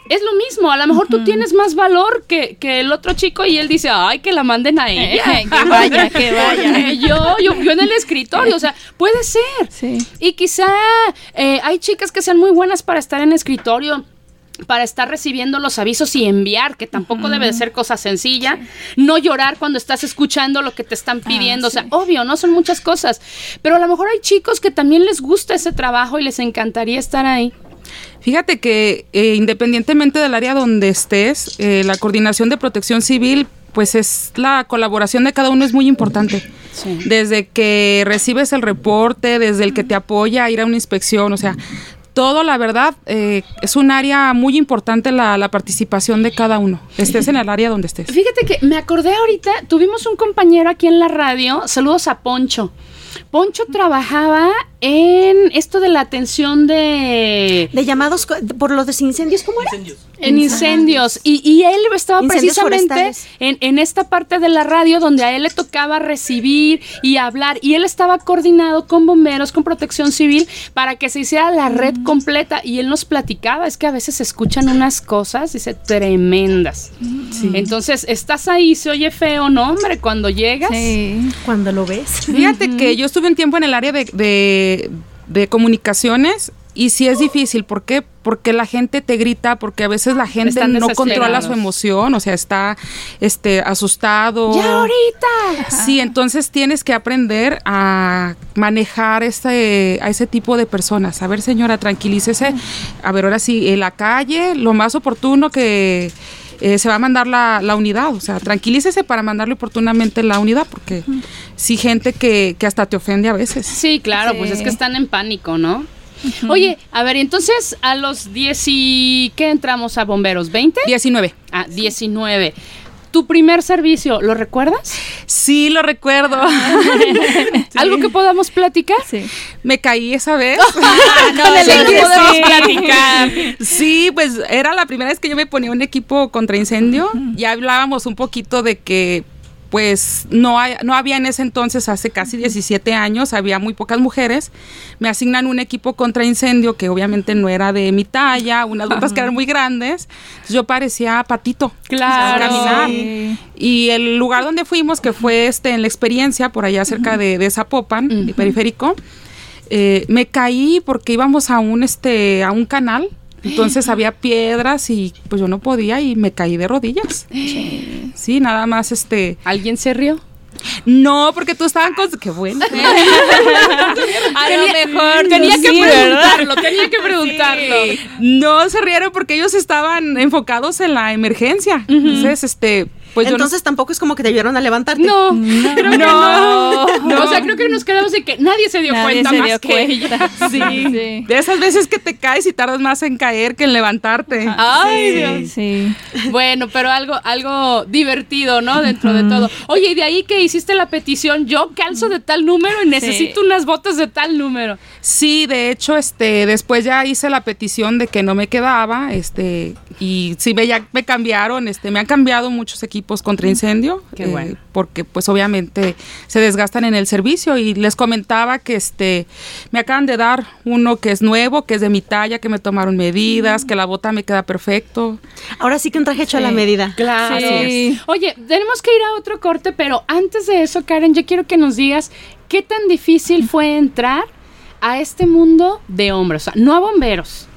[SPEAKER 1] Es lo mismo, a lo mejor tú tienes más valor que, que el otro chico y él dice, ay, que la manden a ella.
[SPEAKER 6] Que vaya, que vaya.
[SPEAKER 1] Yo, yo, yo en el escritorio, o sea, puede ser.
[SPEAKER 6] Sí.
[SPEAKER 1] Y quizá eh, hay chicas que sean muy buenas para estar en escritorio para estar recibiendo los avisos y enviar, que tampoco debe de ser cosa sencilla, no llorar cuando estás escuchando lo que te están pidiendo, o sea, obvio, no son muchas cosas, pero a lo mejor hay chicos que también les gusta ese trabajo y les encantaría estar ahí.
[SPEAKER 5] Fíjate que eh, independientemente del área donde estés, eh, la coordinación de protección civil, pues es la colaboración de cada uno es muy importante.
[SPEAKER 1] Sí.
[SPEAKER 5] Desde que recibes el reporte, desde el que te apoya a ir a una inspección, o sea, todo, la verdad, eh, es un área muy importante la, la participación de cada uno, estés en el área donde estés.
[SPEAKER 1] Fíjate que me acordé ahorita, tuvimos un compañero aquí en la radio, saludos a Poncho. Poncho trabajaba en esto de la atención de
[SPEAKER 4] De llamados por los desincendios, ¿cómo era?
[SPEAKER 1] en incendios y, y él estaba
[SPEAKER 4] Incendios
[SPEAKER 1] precisamente en, en esta parte de la radio donde a él le tocaba recibir y hablar y él estaba coordinado con bomberos, con protección civil para que se hiciera la red completa y él nos platicaba, es que a veces se escuchan unas cosas, dice, tremendas. Entonces, estás ahí, se oye feo, ¿no, hombre? Cuando llegas.
[SPEAKER 6] Sí.
[SPEAKER 4] Cuando lo ves.
[SPEAKER 5] Fíjate que yo estuve un tiempo en el área de, de- de comunicaciones y sí es difícil. ¿Por qué? Porque la gente te grita, porque a veces la gente
[SPEAKER 1] Están
[SPEAKER 5] no controla su emoción, o sea, está este, asustado.
[SPEAKER 1] ¡Ya ahorita!
[SPEAKER 5] Sí, entonces tienes que aprender a manejar ese, a ese tipo de personas. A ver, señora, tranquilícese. A ver, ahora sí, en la calle, lo más oportuno que eh, se va a mandar la, la unidad. O sea, tranquilícese para mandarle oportunamente la unidad, porque sí, gente que, que hasta te ofende a veces.
[SPEAKER 1] Sí, claro, pues
[SPEAKER 6] Sí.
[SPEAKER 1] es que están en pánico, ¿no? Oye, a ver, entonces a los 10 y... ¿Qué entramos a bomberos? ¿20?
[SPEAKER 5] 19.
[SPEAKER 1] Ah, 19. ¿Tu primer servicio, lo recuerdas?
[SPEAKER 5] Sí, lo recuerdo.
[SPEAKER 1] ¿Algo que podamos platicar?
[SPEAKER 6] Sí.
[SPEAKER 5] Me caí esa vez.
[SPEAKER 1] Con el
[SPEAKER 5] Sí,
[SPEAKER 1] que
[SPEAKER 5] sí.
[SPEAKER 1] podemos platicar.
[SPEAKER 5] Sí, pues era la primera vez que yo me ponía un equipo contra incendio. Ya hablábamos un poquito de que pues no, hay- no había en ese entonces, hace casi 17 años, había muy pocas mujeres. Me asignan un equipo contra incendio que obviamente no era de mi talla, unas botas que eran muy grandes. Entonces, yo parecía patito.
[SPEAKER 1] Claro.
[SPEAKER 5] caminar.
[SPEAKER 6] Sí.
[SPEAKER 5] Y el lugar donde fuimos, que fue este en la experiencia, por allá cerca de, de Zapopan, el periférico, eh, me caí porque íbamos a un este a un canal. Entonces había piedras y pues yo no podía y me caí de rodillas. Sí, nada más este.
[SPEAKER 1] ¿Alguien se rió?
[SPEAKER 5] No, porque tú estaban con. Qué bueno.
[SPEAKER 6] A lo mejor
[SPEAKER 1] Tenía que preguntarlo, tenía que preguntarlo.
[SPEAKER 5] No se rieron porque ellos estaban enfocados en la emergencia. Entonces, este, pues no-
[SPEAKER 4] Entonces tampoco es como que te ayudaron a levantarte.
[SPEAKER 1] No, creo que no.
[SPEAKER 5] No.
[SPEAKER 1] O sea, creo que nos quedamos en que nadie se dio
[SPEAKER 6] Nadie
[SPEAKER 1] cuenta
[SPEAKER 6] se
[SPEAKER 1] más
[SPEAKER 6] dio
[SPEAKER 1] que
[SPEAKER 6] cuenta.
[SPEAKER 1] ella.
[SPEAKER 5] Sí.
[SPEAKER 6] Sí.
[SPEAKER 5] De esas veces que te caes y tardas más en caer que en levantarte.
[SPEAKER 1] Ay, Dios.
[SPEAKER 6] Sí.
[SPEAKER 1] Bueno, pero algo, algo divertido, ¿no? Dentro de todo. Oye, y de ahí que hiciste la petición, yo calzo de tal número y necesito unas botas de tal número.
[SPEAKER 5] Sí, de hecho, este, después ya hice la petición de que no me quedaba, este, y sí me ya me cambiaron, este, me han cambiado muchos equipos contra incendio,
[SPEAKER 1] Qué
[SPEAKER 5] eh,
[SPEAKER 1] bueno.
[SPEAKER 5] porque pues obviamente se desgastan en el servicio y les comentaba que este, me acaban de dar uno que es nuevo, que es de mi talla, que me tomaron medidas, que la bota me queda perfecto.
[SPEAKER 4] Ahora sí que un traje hecho a la medida.
[SPEAKER 1] Claro.
[SPEAKER 6] Sí.
[SPEAKER 1] Oye, tenemos que ir a otro corte, pero antes de eso, Karen, yo quiero que nos digas qué tan difícil fue entrar a este mundo de hombres, o sea, no a bomberos,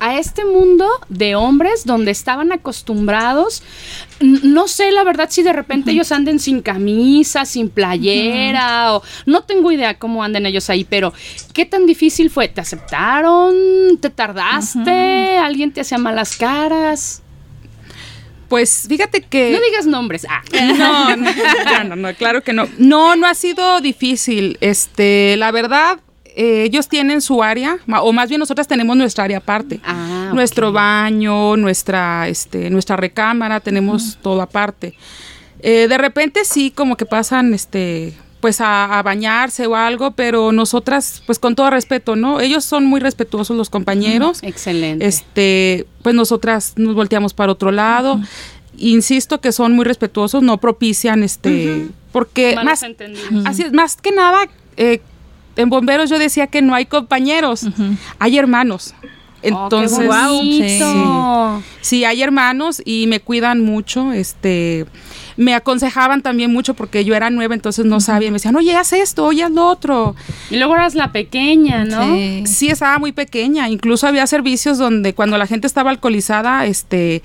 [SPEAKER 1] a este mundo de hombres donde estaban acostumbrados, no sé la verdad si de repente ellos anden sin camisa, sin playera, o no tengo idea cómo anden ellos ahí, pero ¿qué tan difícil fue? ¿Te aceptaron? ¿Te tardaste? ¿Alguien te hacía malas caras?
[SPEAKER 5] Pues fíjate que...
[SPEAKER 1] No digas nombres. Ah.
[SPEAKER 5] No, no, no, no, no, claro que no. No, no ha sido difícil. Este, la verdad, eh, ellos tienen su área, o más bien nosotras tenemos nuestra área aparte.
[SPEAKER 1] Ah,
[SPEAKER 5] Nuestro baño, nuestra, este, nuestra recámara, tenemos todo aparte. Eh, de repente sí, como que pasan, este, pues a, a bañarse o algo, pero nosotras, pues con todo respeto, ¿no? Ellos son muy respetuosos los compañeros.
[SPEAKER 1] Excelente.
[SPEAKER 5] Este, pues nosotras nos volteamos para otro lado. Insisto que son muy respetuosos, no propician este, porque
[SPEAKER 1] Malos
[SPEAKER 5] más, así es, más que nada, eh, en bomberos yo decía que no hay compañeros, hay hermanos. Entonces,
[SPEAKER 1] oh, bonito.
[SPEAKER 5] sí. Sí, hay hermanos y me cuidan mucho, este, me aconsejaban también mucho porque yo era nueva, entonces no sabía, me decían, oye, haz esto, oye, haz lo otro.
[SPEAKER 1] Y luego eras la pequeña, ¿no?
[SPEAKER 6] Sí.
[SPEAKER 5] Sí, estaba muy pequeña. Incluso había servicios donde cuando la gente estaba alcoholizada, este,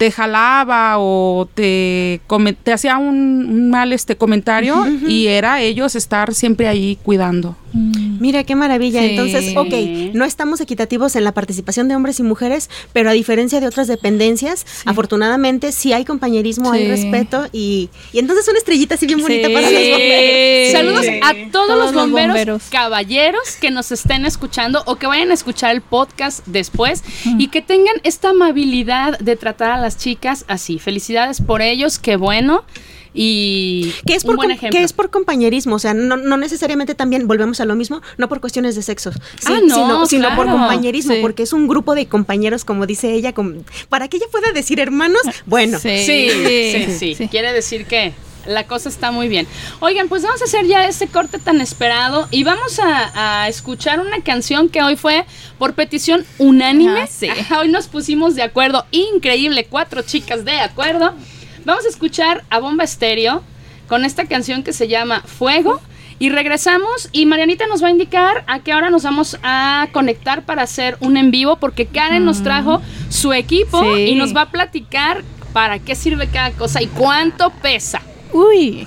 [SPEAKER 5] te jalaba o te, te hacía un, un mal este comentario y era ellos estar siempre ahí cuidando.
[SPEAKER 4] Mira qué maravilla.
[SPEAKER 6] Sí.
[SPEAKER 4] Entonces, ok, no estamos equitativos en la participación de hombres y mujeres, pero a diferencia de otras dependencias, afortunadamente sí hay compañerismo, hay respeto y, y entonces una estrellita así bien bonita
[SPEAKER 6] Sí.
[SPEAKER 4] para los bomberos.
[SPEAKER 1] Saludos a todos,
[SPEAKER 6] Todos
[SPEAKER 1] los
[SPEAKER 6] los
[SPEAKER 1] bomberos,
[SPEAKER 6] bomberos.
[SPEAKER 1] caballeros que nos estén escuchando o que vayan a escuchar el podcast después y que tengan esta amabilidad de tratar a las chicas así. Felicidades por ellos, qué bueno. Y
[SPEAKER 4] Que es,
[SPEAKER 1] un
[SPEAKER 4] por
[SPEAKER 1] buen
[SPEAKER 4] com-
[SPEAKER 1] ejemplo.
[SPEAKER 4] que es por compañerismo, o sea, no, no necesariamente también volvemos a lo mismo, no por cuestiones de sexo, sí,
[SPEAKER 1] Ah, no,
[SPEAKER 4] sino, sino por compañerismo,
[SPEAKER 6] Sí.
[SPEAKER 4] porque es un grupo de compañeros, como dice ella, con- para que ella pueda decir hermanos, bueno,
[SPEAKER 1] Sí, sí, sí,
[SPEAKER 6] sí.
[SPEAKER 1] Quiere decir que la cosa está muy bien. Oigan, pues vamos a hacer ya este corte tan esperado y vamos a, a escuchar una canción que hoy fue por petición unánime.
[SPEAKER 6] Ah, sí.
[SPEAKER 1] Hoy nos pusimos de acuerdo, increíble, cuatro chicas de acuerdo. Vamos a escuchar a Bomba Estéreo con esta canción que se llama Fuego. Y regresamos y Marianita nos va a indicar a qué hora nos vamos a conectar para hacer un en vivo porque Karen nos trajo su equipo
[SPEAKER 6] Sí.
[SPEAKER 1] y nos va a platicar para qué sirve cada cosa y cuánto pesa.
[SPEAKER 6] Uy.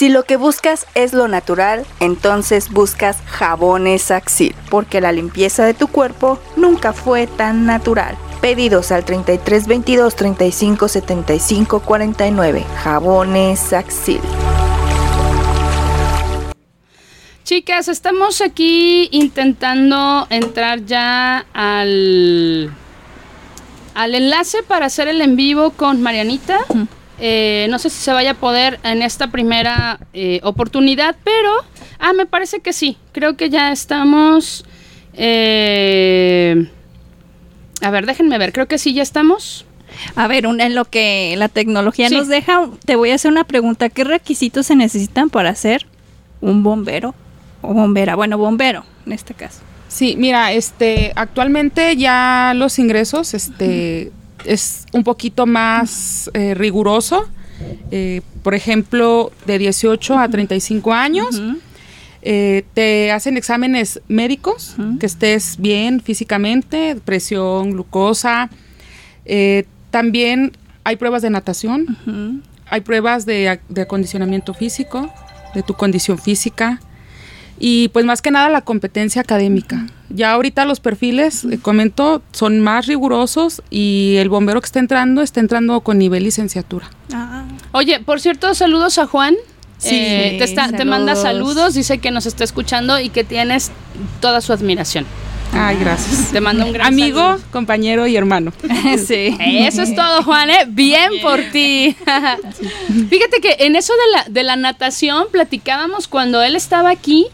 [SPEAKER 2] Si lo que buscas es lo natural, entonces buscas jabones Axil, porque la limpieza de tu cuerpo nunca fue tan natural. Pedidos al 33 22 35 75 49. Jabones Axil.
[SPEAKER 1] Chicas, estamos aquí intentando entrar ya al, al enlace para hacer el en vivo con Marianita. Eh, no sé si se vaya a poder en esta primera eh, oportunidad, pero... Ah, me parece que sí. Creo que ya estamos... eh, a ver, déjenme ver. Creo que sí, ya estamos.
[SPEAKER 6] A ver, un- en lo que la tecnología
[SPEAKER 1] Sí.
[SPEAKER 6] nos deja, te voy a hacer una pregunta. ¿Qué requisitos se necesitan para ser un bombero o bombera? Bueno, bombero en este caso.
[SPEAKER 5] Sí, mira, este, actualmente ya los ingresos, este, es un poquito más eh, riguroso. Eh, por ejemplo, de 18 a 35 años. Eh, te hacen exámenes médicos, que estés bien físicamente, presión, glucosa. También hay pruebas de natación, hay pruebas de acondicionamiento físico, de tu condición física y pues más que nada la competencia académica. Ya ahorita los perfiles, eh, comento, son más rigurosos y el bombero que está entrando está entrando con nivel licenciatura.
[SPEAKER 6] Ah,
[SPEAKER 1] Oye, por cierto, saludos a Juan.
[SPEAKER 6] Sí,
[SPEAKER 1] Eh, te, está- te manda
[SPEAKER 6] saludos.
[SPEAKER 1] dice que nos está escuchando y que tienes toda su admiración.
[SPEAKER 5] Ay, gracias.
[SPEAKER 1] Te manda un gran
[SPEAKER 5] Amigo,
[SPEAKER 1] saludo.
[SPEAKER 5] compañero y hermano.
[SPEAKER 6] sí.
[SPEAKER 1] Eso es todo, Juan, ¿eh? Bien por ti. Fíjate que en eso de la, de la natación platicábamos cuando él estaba aquí,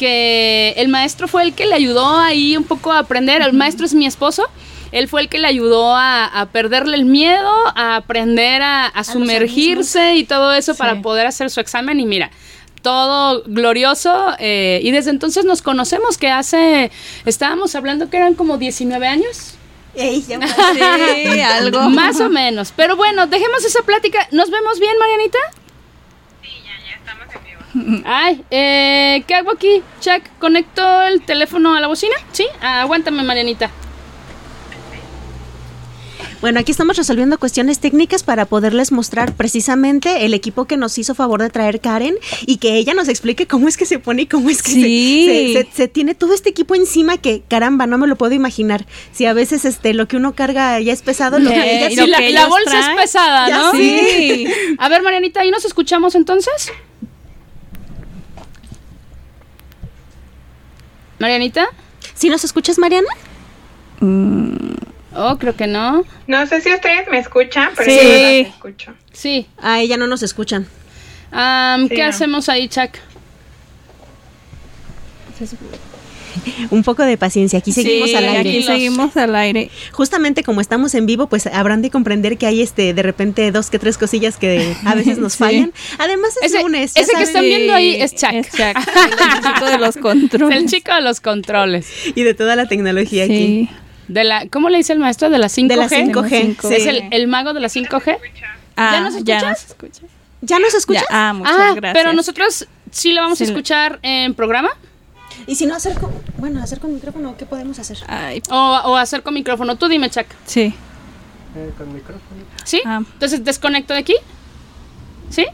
[SPEAKER 1] que el maestro fue el que le ayudó ahí un poco a aprender. El maestro es mi esposo. Él fue el que le ayudó a, a perderle el miedo, a aprender a, a sumergirse y todo eso para poder hacer su examen. Y mira, todo glorioso. eh, y desde entonces nos conocemos, que hace, estábamos hablando que eran como 19 años.
[SPEAKER 6] Sí, algo.
[SPEAKER 1] Más o menos. Pero bueno, dejemos esa plática. ¿Nos vemos bien, Marianita? Sí, ya, ya estamos en vivo. Ay, eh, ¿qué hago aquí? Chuck, ¿conecto el teléfono a la bocina? Sí, Ah, aguántame, Marianita.
[SPEAKER 4] Bueno, aquí estamos resolviendo cuestiones técnicas para poderles mostrar precisamente el equipo que nos hizo favor de traer Karen y que ella nos explique cómo es que se pone y cómo es que se-
[SPEAKER 6] Sí.
[SPEAKER 4] se, se- se tiene todo este equipo encima que, caramba, no me lo puedo imaginar. Si a veces este lo que uno carga ya es pesado, lo que ella
[SPEAKER 6] y
[SPEAKER 1] Sí,
[SPEAKER 6] lo
[SPEAKER 1] la,
[SPEAKER 6] que
[SPEAKER 1] la bolsa
[SPEAKER 6] traen.
[SPEAKER 1] es pesada, ¿no?
[SPEAKER 6] Sí.
[SPEAKER 1] A ver, Marianita, ¿ahí nos escuchamos entonces? ¿Marianita?
[SPEAKER 4] ¿Sí nos escuchas, Mariana?
[SPEAKER 1] Oh, creo que no.
[SPEAKER 3] No sé si ustedes me escuchan, pero
[SPEAKER 6] Sí.
[SPEAKER 3] yo no las escucho.
[SPEAKER 1] Sí.
[SPEAKER 4] A ella no nos escuchan.
[SPEAKER 3] Sí,
[SPEAKER 1] ¿Qué
[SPEAKER 3] no.
[SPEAKER 1] hacemos ahí, Chuck?
[SPEAKER 4] Un poco de paciencia, aquí seguimos
[SPEAKER 1] Sí,
[SPEAKER 4] al aire.
[SPEAKER 6] Aquí seguimos al aire.
[SPEAKER 4] Justamente como estamos en vivo, pues habrán de comprender que hay este de repente dos que tres cosillas que a veces nos
[SPEAKER 6] Sí.
[SPEAKER 4] fallan. Además es
[SPEAKER 1] Ese-
[SPEAKER 4] lunes.
[SPEAKER 1] ese que están viendo ahí es Chuck.
[SPEAKER 6] Es Chuck, el chico de los controles.
[SPEAKER 1] El chico de los controles.
[SPEAKER 4] y de toda la tecnología aquí.
[SPEAKER 1] De la, ¿Cómo le dice el maestro? De la 5G.
[SPEAKER 4] De la 5G.
[SPEAKER 6] cinco
[SPEAKER 4] sí.
[SPEAKER 1] Es el, el mago de la 5G.
[SPEAKER 6] Ah,
[SPEAKER 1] ¿Ya nos escuchas?
[SPEAKER 6] escucha.
[SPEAKER 4] ¿Ya nos escuchas?
[SPEAKER 6] Ya, ah, muchas
[SPEAKER 1] ah,
[SPEAKER 6] gracias.
[SPEAKER 1] pero nosotros sí le vamos
[SPEAKER 6] Sí.
[SPEAKER 1] a escuchar en programa
[SPEAKER 4] Y si no acerco, bueno, acerco el micrófono, ¿qué podemos hacer?
[SPEAKER 6] Ay,
[SPEAKER 1] o, o hacer con micrófono. Tú dime, Chuck.
[SPEAKER 6] sí.
[SPEAKER 1] ¿Sí?
[SPEAKER 6] Ah.
[SPEAKER 1] Entonces desconecto de aquí. ¿Sí?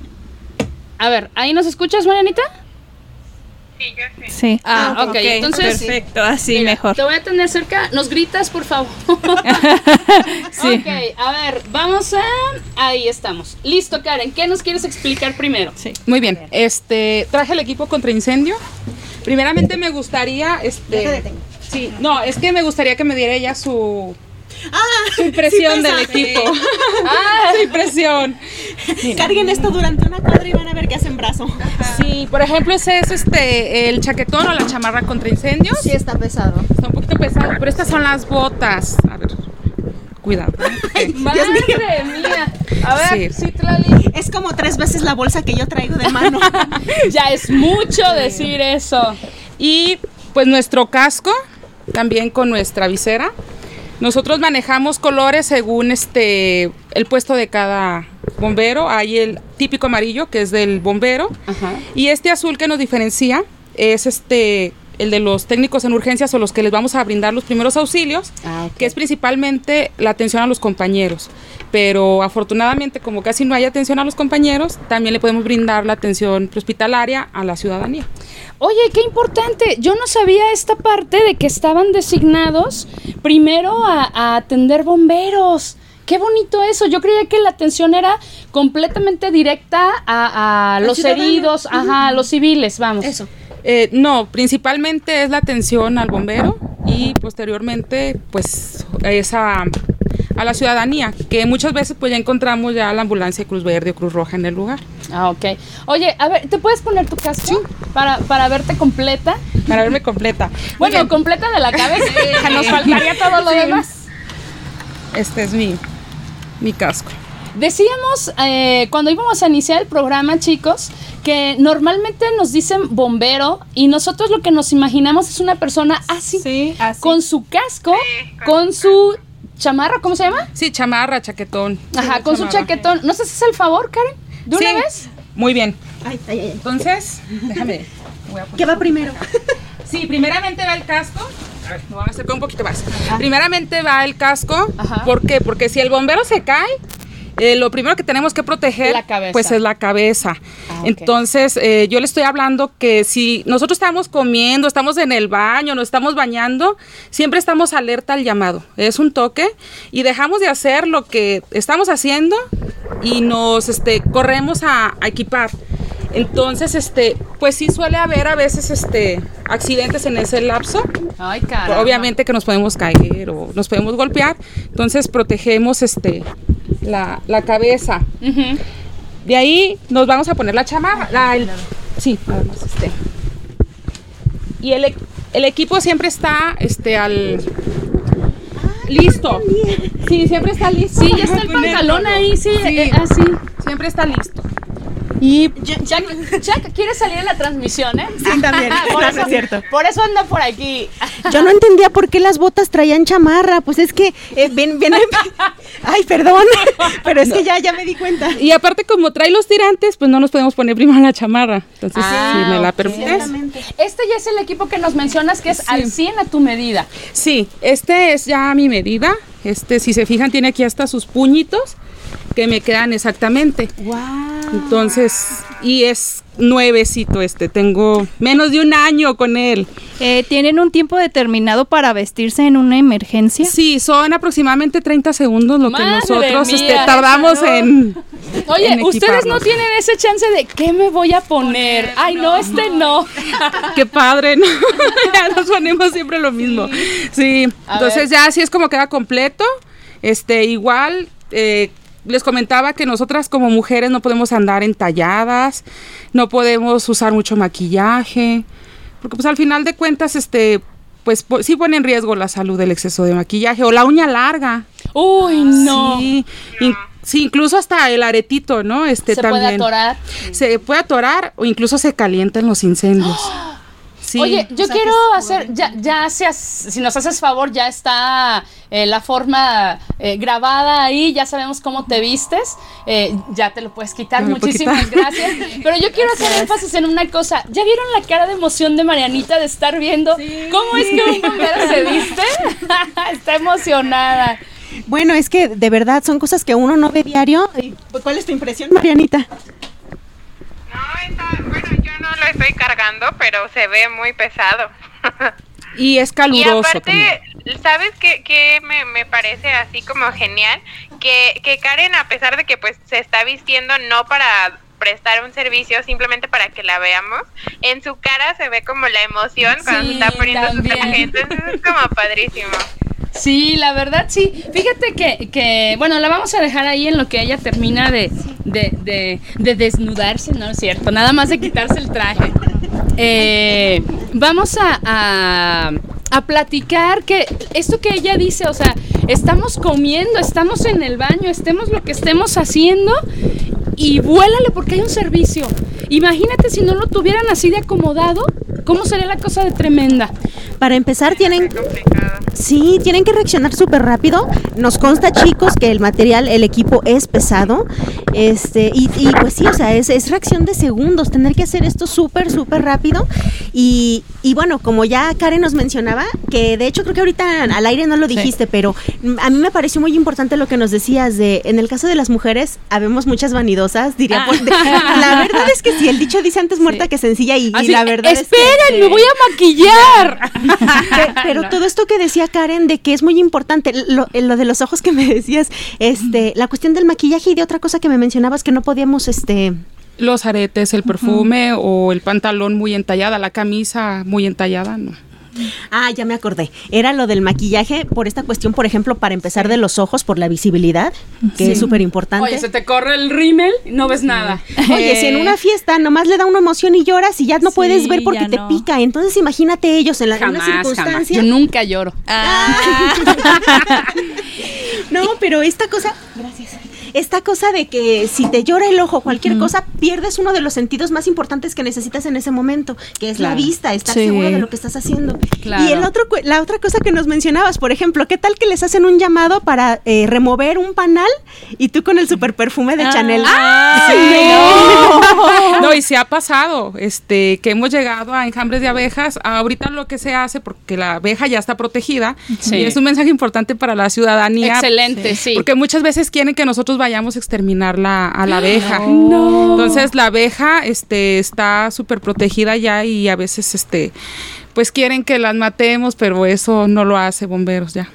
[SPEAKER 1] A ver, ¿ahí nos escuchas, Marianita?
[SPEAKER 6] Sí.
[SPEAKER 1] Ah, ok, entonces-
[SPEAKER 6] Perfecto, así
[SPEAKER 1] Mira,
[SPEAKER 6] mejor.
[SPEAKER 1] Te voy a tener cerca. ¿Nos gritas, por favor?
[SPEAKER 6] Sí.
[SPEAKER 1] Ok, a ver, vamos a... Ahí estamos. Listo, Karen. ¿Qué nos quieres explicar primero?
[SPEAKER 6] Sí.
[SPEAKER 5] Muy bien, este, traje el equipo contra incendio. Primeramente me gustaría, este, sí, no, es que me gustaría que me diera ella su, su impresión del equipo.
[SPEAKER 1] Ah,
[SPEAKER 5] su impresión.
[SPEAKER 4] Carguen esto durante una cuadra y van a ver que hacen brazo.
[SPEAKER 5] Sí, por ejemplo, ese es este, el chaquetón o la chamarra contra incendios.
[SPEAKER 4] Sí está pesado.
[SPEAKER 5] Está un poquito pesado, pero estas son las botas. A ver, cuidado. ¿eh?
[SPEAKER 1] Madre mía. A ver,
[SPEAKER 5] Sí.
[SPEAKER 1] Citlali.
[SPEAKER 4] Es como tres veces la bolsa que yo traigo de mano.
[SPEAKER 1] Ya es mucho decir eso.
[SPEAKER 5] Y pues nuestro casco, también con nuestra visera. Nosotros manejamos colores según este el puesto de cada bombero. Hay el típico amarillo que es del bombero
[SPEAKER 1] Ajá.
[SPEAKER 5] y este azul que nos diferencia es este el de los técnicos en urgencias o los que les vamos a brindar los primeros auxilios,
[SPEAKER 1] Ah,
[SPEAKER 5] que es principalmente la atención a los compañeros. Pero afortunadamente, como casi no hay atención a los compañeros, también le podemos brindar la atención hospitalaria a la ciudadanía.
[SPEAKER 1] Oye, qué importante. Yo no sabía esta parte de que estaban designados primero a, a atender bomberos. Qué bonito eso. Yo creía que la atención era completamente directa a, a los
[SPEAKER 4] ciudadano.
[SPEAKER 1] heridos, ajá, a los civiles, vamos.
[SPEAKER 4] Eso.
[SPEAKER 5] Eh, no, principalmente es la atención al bombero y posteriormente pues esa a la ciudadanía, que muchas veces pues ya encontramos ya la ambulancia de Cruz Verde o Cruz Roja en el lugar.
[SPEAKER 1] Ah, ok. Oye, a ver, ¿te puedes poner tu casco para, para verte completa?
[SPEAKER 5] Para verme completa.
[SPEAKER 1] Bueno, completa de la cabeza. Nos faltaría todo lo
[SPEAKER 5] Sí.
[SPEAKER 1] demás.
[SPEAKER 5] este es mi, mi casco.
[SPEAKER 1] Decíamos eh, cuando íbamos a iniciar el programa, chicos, que normalmente nos dicen bombero y nosotros lo que nos imaginamos es una persona así,
[SPEAKER 6] Sí, así.
[SPEAKER 1] con su casco, con su chamarra, ¿cómo se llama?
[SPEAKER 5] Sí, chamarra, chaquetón.
[SPEAKER 1] Ajá, con su chaquetón. ¿No sé si es el favor, Karen? ¿De una
[SPEAKER 5] Sí,
[SPEAKER 1] vez?
[SPEAKER 5] Muy bien.
[SPEAKER 4] Ay, ay, ay.
[SPEAKER 5] Entonces, déjame. voy a poner-
[SPEAKER 4] ¿Qué va primero?
[SPEAKER 5] Sí, primeramente va el casco. A ver, me voy a acercar un poquito más. Primeramente va el casco.
[SPEAKER 1] Ajá.
[SPEAKER 5] ¿Por qué? Porque si el bombero se cae, eh, lo primero que tenemos que proteger pues es la cabeza.
[SPEAKER 1] Ah, ok.
[SPEAKER 5] Entonces, eh, yo le estoy hablando que si nosotros estamos comiendo, estamos en el baño, nos estamos bañando, siempre estamos alerta al llamado. Es un toque y dejamos de hacer lo que estamos haciendo y nos este, corremos a, a equipar. Entonces, este, pues sí suele haber a veces este, accidentes en ese lapso.
[SPEAKER 1] Ay.
[SPEAKER 5] Obviamente que nos podemos caer o nos podemos golpear. Entonces protegemos este, la, la cabeza. De ahí nos vamos a poner la chamarra. la- el- sí, nada más este. Y el, el equipo siempre está este, al. Listo. Sí, siempre está listo.
[SPEAKER 1] Sí, ya está el pantalón ahí, sí,
[SPEAKER 5] Sí.
[SPEAKER 1] eh, así.
[SPEAKER 5] Siempre está listo. Y
[SPEAKER 1] Jack, Jack quiere salir en la transmisión, ¿eh?
[SPEAKER 4] Sí, también.
[SPEAKER 1] por,
[SPEAKER 4] No,
[SPEAKER 1] eso,
[SPEAKER 4] es cierto.
[SPEAKER 1] por eso anda por aquí.
[SPEAKER 4] Yo no entendía por qué las botas traían chamarra. Pues es que eh, ven, ven. Ay, perdón. Pero es que ya, ya me di cuenta.
[SPEAKER 5] Y aparte, como trae los tirantes, pues no nos podemos poner primero la chamarra. Entonces,
[SPEAKER 1] Ah,
[SPEAKER 5] si me la permites.
[SPEAKER 1] Este ya es el equipo que nos mencionas que es al 100 a tu medida.
[SPEAKER 5] Sí, este es ya mi medida. Este, si se fijan, tiene aquí hasta sus puñitos que me quedan exactamente. Entonces, y es nuevecito este. Tengo menos de un año con él.
[SPEAKER 6] Eh, ¿Tienen un tiempo determinado para vestirse en una emergencia?
[SPEAKER 5] Sí, son aproximadamente 30 segundos lo que nosotros este, tardamos en.
[SPEAKER 1] Oye,
[SPEAKER 5] en
[SPEAKER 1] ustedes no tienen ese chance de ¿qué me voy a poner? Ay, no, este no.
[SPEAKER 5] Qué padre, ¿no? ya nos ponemos siempre lo mismo. Sí, entonces
[SPEAKER 1] ver.
[SPEAKER 5] ya así es como queda completo. Este, igual, eh, les comentaba que nosotras como mujeres no podemos andar entalladas, no podemos usar mucho maquillaje, porque pues al final de cuentas, este, pues po- sí pone en riesgo la salud del exceso de maquillaje o la uña larga.
[SPEAKER 1] Uy, no.
[SPEAKER 5] Sí, in- sí, incluso hasta el aretito, ¿no? Este
[SPEAKER 1] Se
[SPEAKER 5] también.
[SPEAKER 1] puede atorar.
[SPEAKER 5] Se puede atorar o incluso se calienta en los incendios. Sí.
[SPEAKER 1] Oye, yo quiero hacer, ya, ya seas, si nos haces favor, ya está eh, la forma eh, grabada ahí, ya sabemos cómo te vistes, eh, ya te lo puedes quitar, muchísimas
[SPEAKER 5] quitar.
[SPEAKER 1] gracias. Pero yo quiero hacer énfasis en una cosa, ¿ya vieron la cara de emoción de Marianita de estar viendo cómo es que un bombero se viste? está emocionada.
[SPEAKER 4] Bueno, es que de verdad son cosas que uno no ve diario. ¿Cuál es tu impresión, Marianita?
[SPEAKER 3] No, está, bueno, yo no lo estoy cargando, pero se ve muy pesado.
[SPEAKER 5] Y es
[SPEAKER 3] y
[SPEAKER 5] caluroso
[SPEAKER 3] aparte,
[SPEAKER 5] también.
[SPEAKER 3] ¿sabes qué, qué me, me parece así como genial? Que, que Karen, a pesar de que pues se está vistiendo no para prestar un servicio, simplemente para que la veamos, en su cara se ve como la emoción cuando
[SPEAKER 1] Sí,
[SPEAKER 3] se está poniendo su traje, entonces es como padrísimo.
[SPEAKER 1] Sí, la verdad sí. Fíjate que, que, bueno, la vamos a dejar ahí en lo que ella termina de, de, de, de desnudarse, ¿no es cierto? Nada más de quitarse el traje. Eh, vamos a, a, a platicar que esto que ella dice, o sea, estamos comiendo, estamos en el baño, estemos lo que estemos haciendo y vuélale porque hay un servicio. Imagínate si no lo tuvieran así de acomodado, ¿cómo sería la cosa de tremenda?
[SPEAKER 4] Para empezar, tienen. Sí, tienen que reaccionar súper rápido. Nos consta, chicos, que el material, el equipo es pesado. Este, y, y pues sí, o sea, es, es reacción de segundos, tener que hacer esto súper, súper rápido. Y, y bueno, como ya Karen nos mencionaba, que de hecho creo que ahorita al aire no lo dijiste, pero a mí me pareció muy importante lo que nos decías de, en el caso de las mujeres, habemos muchas vanidosas, diría.
[SPEAKER 6] Ah.
[SPEAKER 4] por- de- la verdad es que sí, el dicho dice antes muerta que sencilla y, la verdad es que-
[SPEAKER 1] esperen, me voy a maquillar.
[SPEAKER 4] Pe- Pero todo esto que decía Karen de que es muy importante, lo, eh, lo de los ojos que me decías, este, la cuestión del maquillaje y de otra cosa que me mencionabas que no podíamos, este,
[SPEAKER 5] Los aretes, el perfume o el pantalón muy entallada, la camisa muy entallada, no.
[SPEAKER 4] Ah, ya me acordé, era lo del maquillaje por esta cuestión, por ejemplo, para empezar de los ojos por la visibilidad, que es súper importante.
[SPEAKER 1] Oye, se te corre el rímel y no ves nada.
[SPEAKER 4] Oye, si en una fiesta nomás le da una emoción y lloras y ya no
[SPEAKER 6] Sí,
[SPEAKER 4] puedes ver porque te
[SPEAKER 6] no.
[SPEAKER 4] pica, entonces imagínate ellos en la una
[SPEAKER 1] Jamás, jamás.
[SPEAKER 4] circunstancia.
[SPEAKER 1] Yo nunca lloro.
[SPEAKER 4] No, pero esta cosa, gracias. Esta cosa de que si te llora el ojo, cualquier cosa, pierdes uno de los sentidos más importantes que necesitas en ese momento, que es la
[SPEAKER 1] Claro.
[SPEAKER 4] vista, estar
[SPEAKER 6] Sí.
[SPEAKER 4] seguro de lo que estás haciendo.
[SPEAKER 1] Claro.
[SPEAKER 4] Y el otro, la otra cosa que nos mencionabas, por ejemplo, ¿qué tal que les hacen un llamado para eh, remover un panal y tú con el super perfume de Chanel?
[SPEAKER 5] No, y se ha pasado, este, que hemos llegado a enjambres de abejas. Ahorita lo que se hace, porque la abeja ya está protegida,
[SPEAKER 1] Sí.
[SPEAKER 5] y es un mensaje importante para la ciudadanía.
[SPEAKER 1] Excelente, sí.
[SPEAKER 5] Porque muchas veces quieren que nosotros vayamos a exterminar la, a la abeja.
[SPEAKER 1] No.
[SPEAKER 5] Entonces la abeja este, está súper protegida ya y a veces este, pues quieren que las matemos, pero eso no lo hace bomberos ya.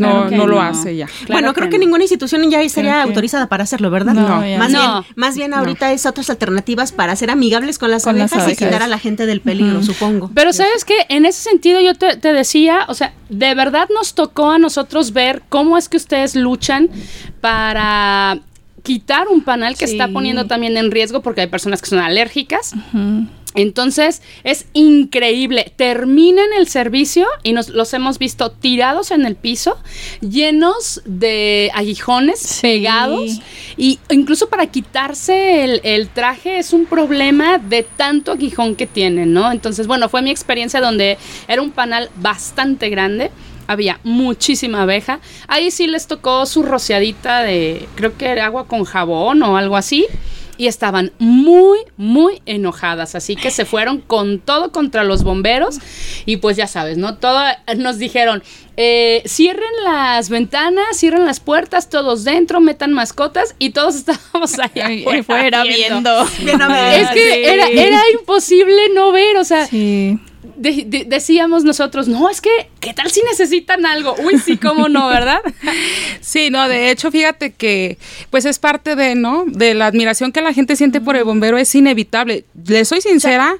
[SPEAKER 5] No,
[SPEAKER 1] Claro
[SPEAKER 5] no lo
[SPEAKER 1] no.
[SPEAKER 5] hace ya.
[SPEAKER 1] Claro
[SPEAKER 4] bueno, creo
[SPEAKER 1] que
[SPEAKER 4] que,
[SPEAKER 1] no.
[SPEAKER 4] ninguna institución ya sería
[SPEAKER 6] Creo que-
[SPEAKER 4] autorizada para hacerlo, ¿verdad?
[SPEAKER 6] No,
[SPEAKER 4] Más,
[SPEAKER 1] no.
[SPEAKER 4] bien, más bien ahorita es otras alternativas para ser amigables con las
[SPEAKER 6] Con las
[SPEAKER 4] abejas y
[SPEAKER 6] abejas.
[SPEAKER 4] quitar a la gente del peligro, supongo.
[SPEAKER 1] Pero sabes que en ese sentido yo te, te decía, o sea, de verdad nos tocó a nosotros ver cómo es que ustedes luchan para quitar un panal que
[SPEAKER 6] Sí.
[SPEAKER 1] está poniendo también en riesgo porque hay personas que son alérgicas. Entonces es increíble. Terminan el servicio y nos los hemos visto tirados en el piso, llenos de aguijones
[SPEAKER 6] Sí.
[SPEAKER 1] pegados. Y incluso para quitarse el, el traje es un problema de tanto aguijón que tienen, ¿no? Entonces, bueno, fue mi experiencia donde era un panal bastante grande. Había muchísima abeja. Ahí sí les tocó su rociadita de, creo que era agua con jabón o algo así. Y estaban muy, muy enojadas. Así que se fueron con todo contra los bomberos. Y pues ya sabes, ¿no? Todo nos dijeron, eh, cierren las ventanas, cierren las puertas, todos dentro, metan mascotas. Y todos estábamos
[SPEAKER 6] Ahí
[SPEAKER 1] afuera,
[SPEAKER 6] fuera viendo.
[SPEAKER 1] Es que
[SPEAKER 6] Sí.
[SPEAKER 1] era, era imposible no ver, o sea,
[SPEAKER 6] Sí.
[SPEAKER 1] De- de- decíamos nosotros, no, es que, ¿qué tal si necesitan algo? Uy, sí, cómo no, ¿verdad?
[SPEAKER 5] Sí, no, de hecho, fíjate que pues es parte de, ¿no? De la admiración que la gente siente por el bombero es inevitable. Le soy sincera,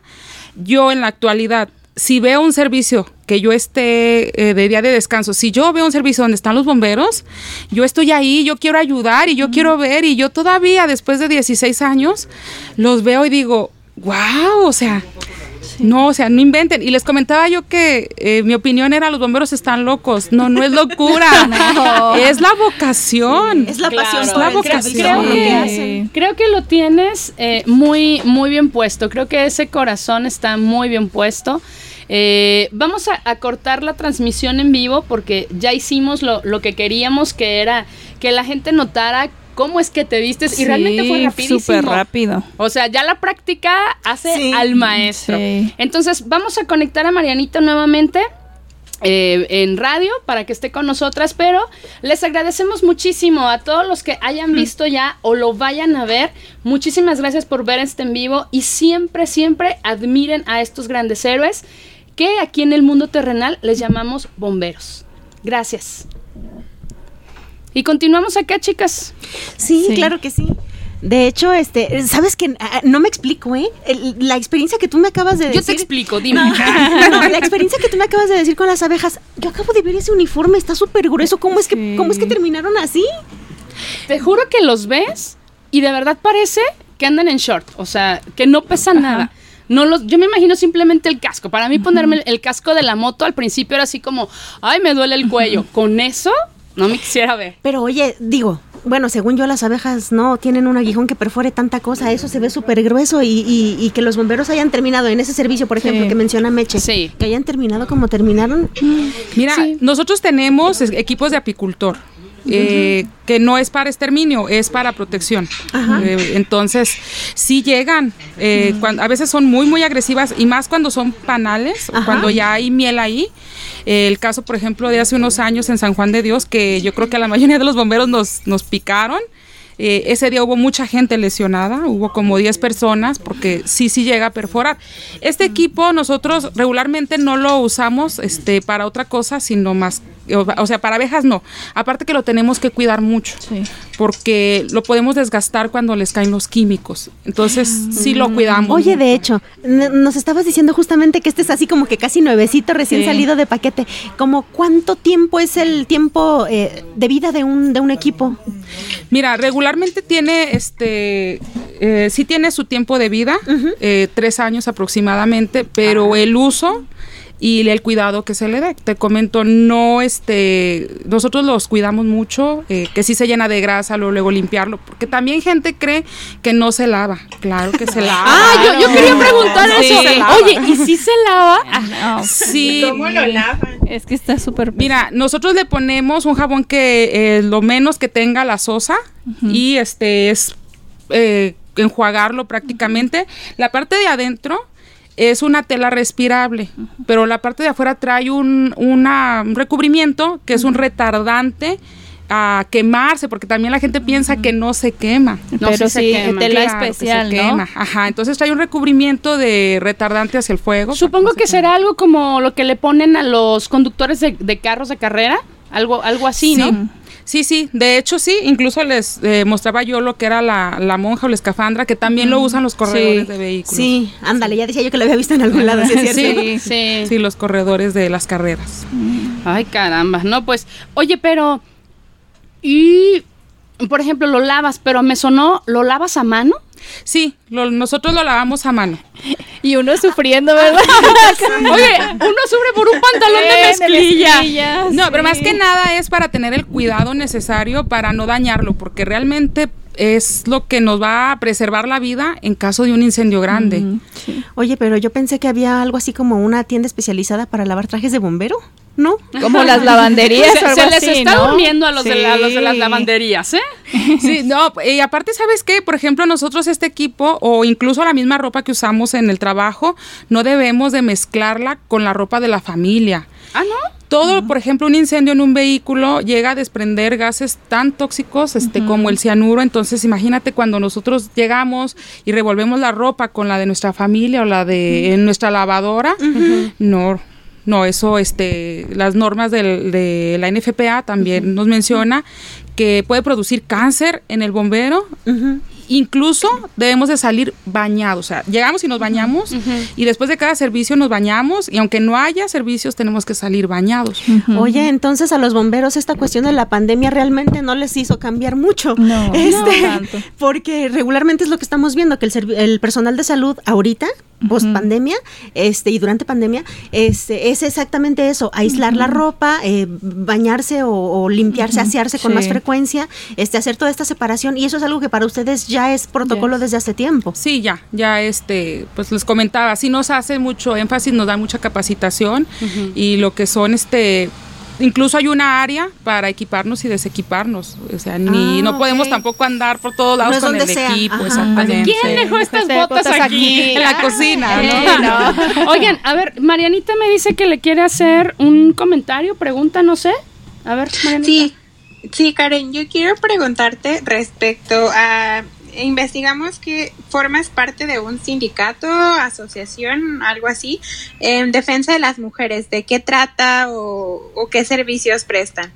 [SPEAKER 5] yo en la actualidad, si veo un servicio que yo esté eh, de día de descanso, si yo veo un servicio donde están los bomberos, yo estoy ahí, yo quiero ayudar y yo quiero ver y yo todavía después de 16 años los veo y digo, wow, o sea, no, o sea, no inventen. Y les comentaba yo que eh, mi opinión era los bomberos están locos. No, no es locura.
[SPEAKER 6] No.
[SPEAKER 5] Es la vocación.
[SPEAKER 4] Es la
[SPEAKER 1] Claro.
[SPEAKER 4] pasión
[SPEAKER 1] Es
[SPEAKER 5] la vocación.
[SPEAKER 4] lo que.
[SPEAKER 1] Creo que lo tienes eh, muy, muy bien puesto. Creo que ese corazón está muy bien puesto. Eh, vamos a, a cortar la transmisión en vivo porque ya hicimos lo, lo que queríamos, que era que la gente notara cómo es que te vistes y realmente fue
[SPEAKER 6] Sí,
[SPEAKER 1] rapidísimo.
[SPEAKER 6] Súper rápido.
[SPEAKER 1] O sea, ya la práctica hace
[SPEAKER 4] Sí.
[SPEAKER 1] al maestro.
[SPEAKER 6] Sí.
[SPEAKER 1] Entonces, vamos a conectar a Marianita nuevamente. eh, en radio para que esté con nosotras, pero les agradecemos muchísimo a todos los que hayan visto ya o lo vayan a ver. Muchísimas gracias por ver este en vivo y siempre, siempre admiren a estos grandes héroes que aquí en el mundo terrenal les llamamos bomberos. Gracias. Y continuamos acá, chicas.
[SPEAKER 4] Sí,
[SPEAKER 6] Sí.
[SPEAKER 4] claro que sí. De hecho, este, sabes que ah, no me explico, ¿eh? El- la experiencia que tú me acabas de decir.
[SPEAKER 1] Yo te explico, dime.
[SPEAKER 4] No, no, la experiencia que tú me acabas de decir con las abejas. Yo acabo de ver ese uniforme, está súper grueso. ¿Cómo es que,
[SPEAKER 6] Sí.
[SPEAKER 4] cómo es que terminaron así?
[SPEAKER 1] Te juro que los ves y de verdad parece que andan en short, o sea, que no pesan nada. No los, yo me imagino simplemente el casco. Para mí ponerme el, el casco de la moto al principio era así como, ay, me duele el cuello. Con eso No me quisiera ver.
[SPEAKER 4] Pero oye, digo, bueno, según yo las abejas no tienen un aguijón que perfore tanta cosa, eso se ve súper grueso y, y- y que los bomberos hayan terminado en ese servicio, por ejemplo,
[SPEAKER 6] Sí.
[SPEAKER 4] que menciona Meche,
[SPEAKER 1] Sí.
[SPEAKER 4] que hayan terminado como terminaron.
[SPEAKER 5] Mira, nosotros tenemos equipos de apicultor. eh, que no es para exterminio, es para protección. Eh, entonces, sí llegan. eh, cuan- a veces son muy, muy agresivas y más cuando son panales,
[SPEAKER 4] Ajá.
[SPEAKER 5] cuando ya hay miel ahí. El caso, por ejemplo, de hace unos años en San Juan de Dios, que yo creo que a la mayoría de los bomberos nos, nos picaron. Eh, ese día hubo mucha gente lesionada, hubo como 10 personas, porque sí, sí llega a perforar. Este equipo nosotros regularmente no lo usamos este, para otra cosa, sino más, o, o sea, para abejas no. Aparte que lo tenemos que cuidar mucho,
[SPEAKER 6] Sí.
[SPEAKER 5] Porque lo podemos desgastar cuando les caen los químicos. Entonces, sí lo cuidamos.
[SPEAKER 4] Oye, de hecho, nos estabas diciendo justamente que este es así como que casi nuevecito, recién
[SPEAKER 6] Sí.
[SPEAKER 4] salido de paquete. ¿Como cuánto tiempo es el tiempo eh, de vida de un, de un equipo?
[SPEAKER 5] Mira, regularmente tiene, este, eh, sí tiene su tiempo de vida, eh, tres años aproximadamente, pero el uso y el cuidado que se le dé. Te comento, no, este, nosotros los cuidamos mucho, eh, que sí se llena de grasa, luego, luego limpiarlo, porque también gente cree que no se lava. Claro que se lava.
[SPEAKER 1] Ah, yo, yo quería preguntar
[SPEAKER 5] Sí,
[SPEAKER 1] eso. Oye, ¿y si se lava?
[SPEAKER 6] No,
[SPEAKER 5] Sí.
[SPEAKER 6] es que está súper.
[SPEAKER 5] Mira, nosotros le ponemos un jabón que eh, lo menos que tenga la sosa y este es eh, enjuagarlo prácticamente. La parte de adentro es una tela respirable, pero la parte de afuera trae un, una- un recubrimiento que es un retardante a quemarse, porque también la gente piensa que no se quema.
[SPEAKER 1] No,
[SPEAKER 6] pero
[SPEAKER 1] sí se
[SPEAKER 6] sí,
[SPEAKER 1] quema.
[SPEAKER 6] tela
[SPEAKER 5] Claro que se
[SPEAKER 6] especial, ¿no?
[SPEAKER 5] quema. Ajá, entonces trae un recubrimiento de retardante hacia el fuego.
[SPEAKER 1] Supongo que
[SPEAKER 5] no se queme.
[SPEAKER 1] será algo como lo que le ponen a los conductores de, de carros de carrera. Algo, algo así, ¿no?
[SPEAKER 5] Sí, sí, de hecho sí, incluso les eh, mostraba yo lo que era la, la monja o la escafandra, que también lo usan los corredores
[SPEAKER 6] Sí.
[SPEAKER 5] de vehículos.
[SPEAKER 4] Sí, ándale, ya decía yo que lo había visto en algún lado, ¿sí es cierto?
[SPEAKER 1] Sí, sí.
[SPEAKER 5] Sí, los corredores de las carreras.
[SPEAKER 1] Ay, caramba. No, pues, oye, pero. Y. Por ejemplo, lo lavas, pero me sonó, ¿lo lavas a mano?
[SPEAKER 5] Sí, lo- nosotros lo lavamos a mano.
[SPEAKER 6] Y uno sufriendo, ¿verdad?
[SPEAKER 1] Oye, uno sufre por un pantalón de mezclilla.
[SPEAKER 6] mezclilla,
[SPEAKER 5] No, pero más que nada es para tener el cuidado necesario para no dañarlo, porque realmente es lo que nos va a preservar la vida en caso de un incendio grande.
[SPEAKER 4] Oye, pero yo pensé que había algo así como una tienda especializada para lavar trajes de bombero, ¿no?
[SPEAKER 6] Como las lavanderías
[SPEAKER 1] Se,
[SPEAKER 6] o algo
[SPEAKER 1] se les
[SPEAKER 6] así,
[SPEAKER 1] está
[SPEAKER 6] ¿no?
[SPEAKER 1] uniendo a los, de la- a los de las lavanderías, ¿eh?
[SPEAKER 5] Sí, no, y aparte, ¿sabes qué? Por ejemplo, nosotros este equipo o incluso la misma ropa que usamos en el trabajo, no debemos de mezclarla con la ropa de la familia.
[SPEAKER 1] Ah, ¿no?
[SPEAKER 5] Todo, por ejemplo, un incendio en un vehículo llega a desprender gases tan tóxicos este, como el cianuro. Entonces, imagínate cuando nosotros llegamos y revolvemos la ropa con la de nuestra familia o la de en nuestra lavadora. No, no, eso, este, las normas del- de la NFPA también nos menciona que puede producir cáncer en el bombero. Incluso debemos de salir bañados, o sea, llegamos y nos bañamos y después de cada servicio nos bañamos y aunque no haya servicios tenemos que salir bañados.
[SPEAKER 4] Oye, entonces a los bomberos esta cuestión de la pandemia realmente no les hizo cambiar mucho.
[SPEAKER 6] No,
[SPEAKER 4] Este,
[SPEAKER 6] no tanto.
[SPEAKER 4] Porque regularmente es lo que estamos viendo, que el, el personal de salud ahorita, post pandemia, este, y durante pandemia, este, es exactamente eso, aislar la ropa, eh, bañarse o, o limpiarse, asearse con
[SPEAKER 6] Sí.
[SPEAKER 4] más frecuencia, este, hacer toda esta separación, y eso es algo que para ustedes ya es protocolo
[SPEAKER 6] Yes.
[SPEAKER 4] desde hace tiempo.
[SPEAKER 5] Sí, ya, ya este, pues les comentaba, sí nos hace mucho énfasis, nos da mucha capacitación y lo que son este incluso hay una área para equiparnos y desequiparnos, o sea, ni
[SPEAKER 4] Ah,
[SPEAKER 5] no podemos tampoco andar por todos lados
[SPEAKER 4] No
[SPEAKER 5] con el
[SPEAKER 4] sea,
[SPEAKER 5] equipo,
[SPEAKER 4] ajá.
[SPEAKER 5] exactamente.
[SPEAKER 1] ¿Quién dejó estas botas,
[SPEAKER 6] botas
[SPEAKER 1] aquí?
[SPEAKER 6] aquí.
[SPEAKER 5] En la cocina,
[SPEAKER 6] Eh,
[SPEAKER 5] ¿no?
[SPEAKER 6] no.
[SPEAKER 1] Oigan, a ver, Marianita me dice que le quiere hacer un comentario, pregunta, no sé. A ver, Marianita.
[SPEAKER 7] Sí, sí, Karen, yo quiero preguntarte respecto a investigamos que formas parte de un sindicato, asociación, algo así, en defensa de las mujeres. ¿De qué trata o, o qué servicios prestan?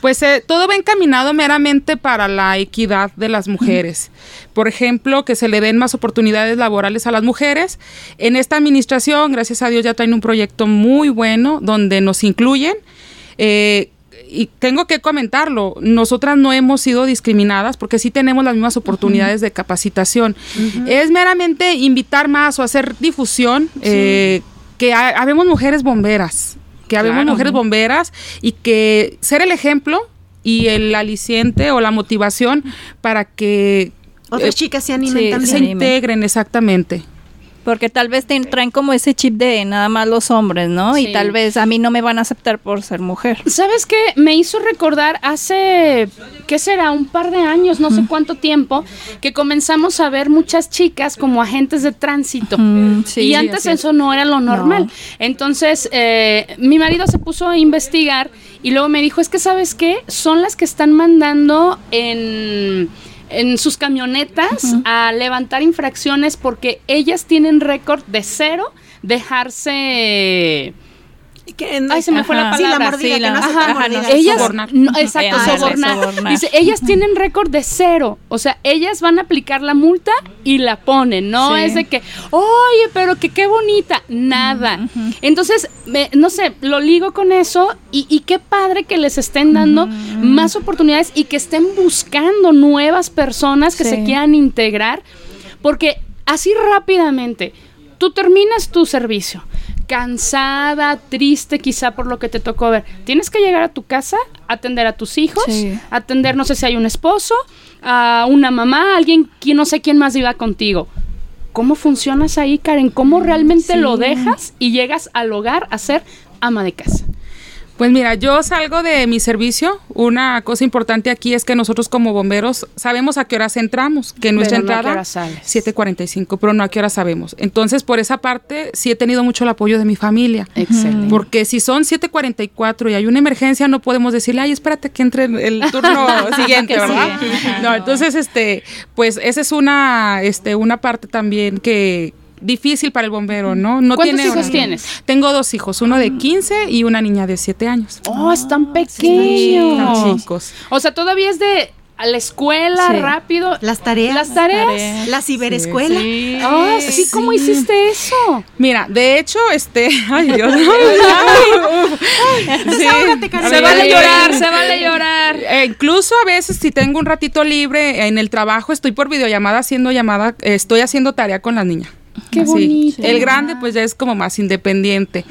[SPEAKER 5] Pues eh, todo va encaminado meramente para la equidad de las mujeres. Por ejemplo, que se le den más oportunidades laborales a las mujeres. En esta administración, gracias a Dios, ya traen un proyecto muy bueno donde nos incluyen. Eh, y tengo que comentarlo, nosotras no hemos sido discriminadas porque sí tenemos las mismas oportunidades de capacitación. Es meramente invitar más o hacer difusión, eh, que ha- habemos mujeres bomberas, que habemos mujeres bomberas y que ser el ejemplo y el aliciente o la motivación para que
[SPEAKER 4] Otras
[SPEAKER 5] eh,
[SPEAKER 4] chicas se animen
[SPEAKER 6] sí,
[SPEAKER 4] también.
[SPEAKER 5] se integren exactamente.
[SPEAKER 6] Porque tal vez te traen como ese chip de nada más los hombres, ¿no?
[SPEAKER 1] Sí.
[SPEAKER 6] Y tal vez a mí no me van a aceptar por ser mujer.
[SPEAKER 1] ¿Sabes qué? Me hizo recordar hace, ¿qué será? Un par de años, no sé cuánto tiempo, que comenzamos a ver muchas chicas como agentes de tránsito.
[SPEAKER 6] Sí,
[SPEAKER 1] y antes eso no era lo normal. Entonces, eh, mi marido se puso a investigar y luego me dijo, es que sabes qué, son las que están mandando en, en sus camionetas a levantar infracciones porque ellas tienen récord de cero dejarse...
[SPEAKER 4] Que
[SPEAKER 1] Ay, se me fue la
[SPEAKER 6] Ajá.
[SPEAKER 4] Sí, la
[SPEAKER 1] palabra.
[SPEAKER 4] mordida,
[SPEAKER 6] Sí,
[SPEAKER 4] que no
[SPEAKER 6] ajá,
[SPEAKER 1] ellas
[SPEAKER 5] sobornar.
[SPEAKER 1] no, exacto sobornar.
[SPEAKER 6] sobornar.
[SPEAKER 1] dice ellas tienen récord de cero o sea ellas van a aplicar la multa y la ponen no
[SPEAKER 6] Sí.
[SPEAKER 1] es de que oye pero que qué bonita nada entonces me- no sé lo ligo con eso y, y qué padre que les estén dando más oportunidades y que estén buscando nuevas personas que
[SPEAKER 6] Sí.
[SPEAKER 1] se quieran integrar porque así rápidamente tú terminas tu servicio cansada, triste quizá por lo que te tocó ver. Tienes que llegar a tu casa, atender a tus hijos,
[SPEAKER 6] Sí.
[SPEAKER 1] atender no sé si hay un esposo, a una mamá, alguien, quien no sé quién más iba contigo. ¿Cómo funcionas ahí, Karen? ¿Cómo realmente
[SPEAKER 6] Sí.
[SPEAKER 1] lo dejas y llegas al hogar a ser ama de casa?
[SPEAKER 5] Pues mira, yo salgo de mi servicio. Una cosa importante aquí es que nosotros como bomberos sabemos a qué horas entramos, que nuestra
[SPEAKER 1] Pero no
[SPEAKER 5] entrada
[SPEAKER 1] hora sales.
[SPEAKER 5] 7:45, pero no a qué hora sabemos. Entonces, por esa parte sí he tenido mucho el apoyo de mi familia.
[SPEAKER 1] Excelente.
[SPEAKER 5] Porque si son 7:44 y hay una emergencia, no podemos decirle, ay, espérate que entre el turno siguiente, ¿verdad?
[SPEAKER 6] sí.
[SPEAKER 5] No, entonces, este, pues esa es una, este, una parte también que difícil para el bombero, ¿no? No
[SPEAKER 1] ¿Cuántos
[SPEAKER 5] tiene
[SPEAKER 1] hijos
[SPEAKER 5] horario.
[SPEAKER 1] tienes?
[SPEAKER 5] Tengo dos hijos, uno de 15 y una niña de 7 años.
[SPEAKER 1] Oh, están pequeños.
[SPEAKER 5] Están chicos.
[SPEAKER 1] O sea, todavía es de a la escuela,
[SPEAKER 6] Sí.
[SPEAKER 1] rápido.
[SPEAKER 4] Las tareas.
[SPEAKER 1] Las tareas.
[SPEAKER 4] La ciberescuela.
[SPEAKER 1] Ah, sí, ¿cómo hiciste eso?
[SPEAKER 5] Mira, de hecho, este, ay Dios.
[SPEAKER 4] Desahógate.
[SPEAKER 1] Se vale llorar, se vale llorar.
[SPEAKER 5] Eh, incluso a veces si tengo un ratito libre en el trabajo, estoy por videollamada haciendo llamada, eh, estoy haciendo tarea con la niña.
[SPEAKER 1] Qué
[SPEAKER 5] Así.
[SPEAKER 1] bonito.
[SPEAKER 5] El grande pues ya es como más independiente,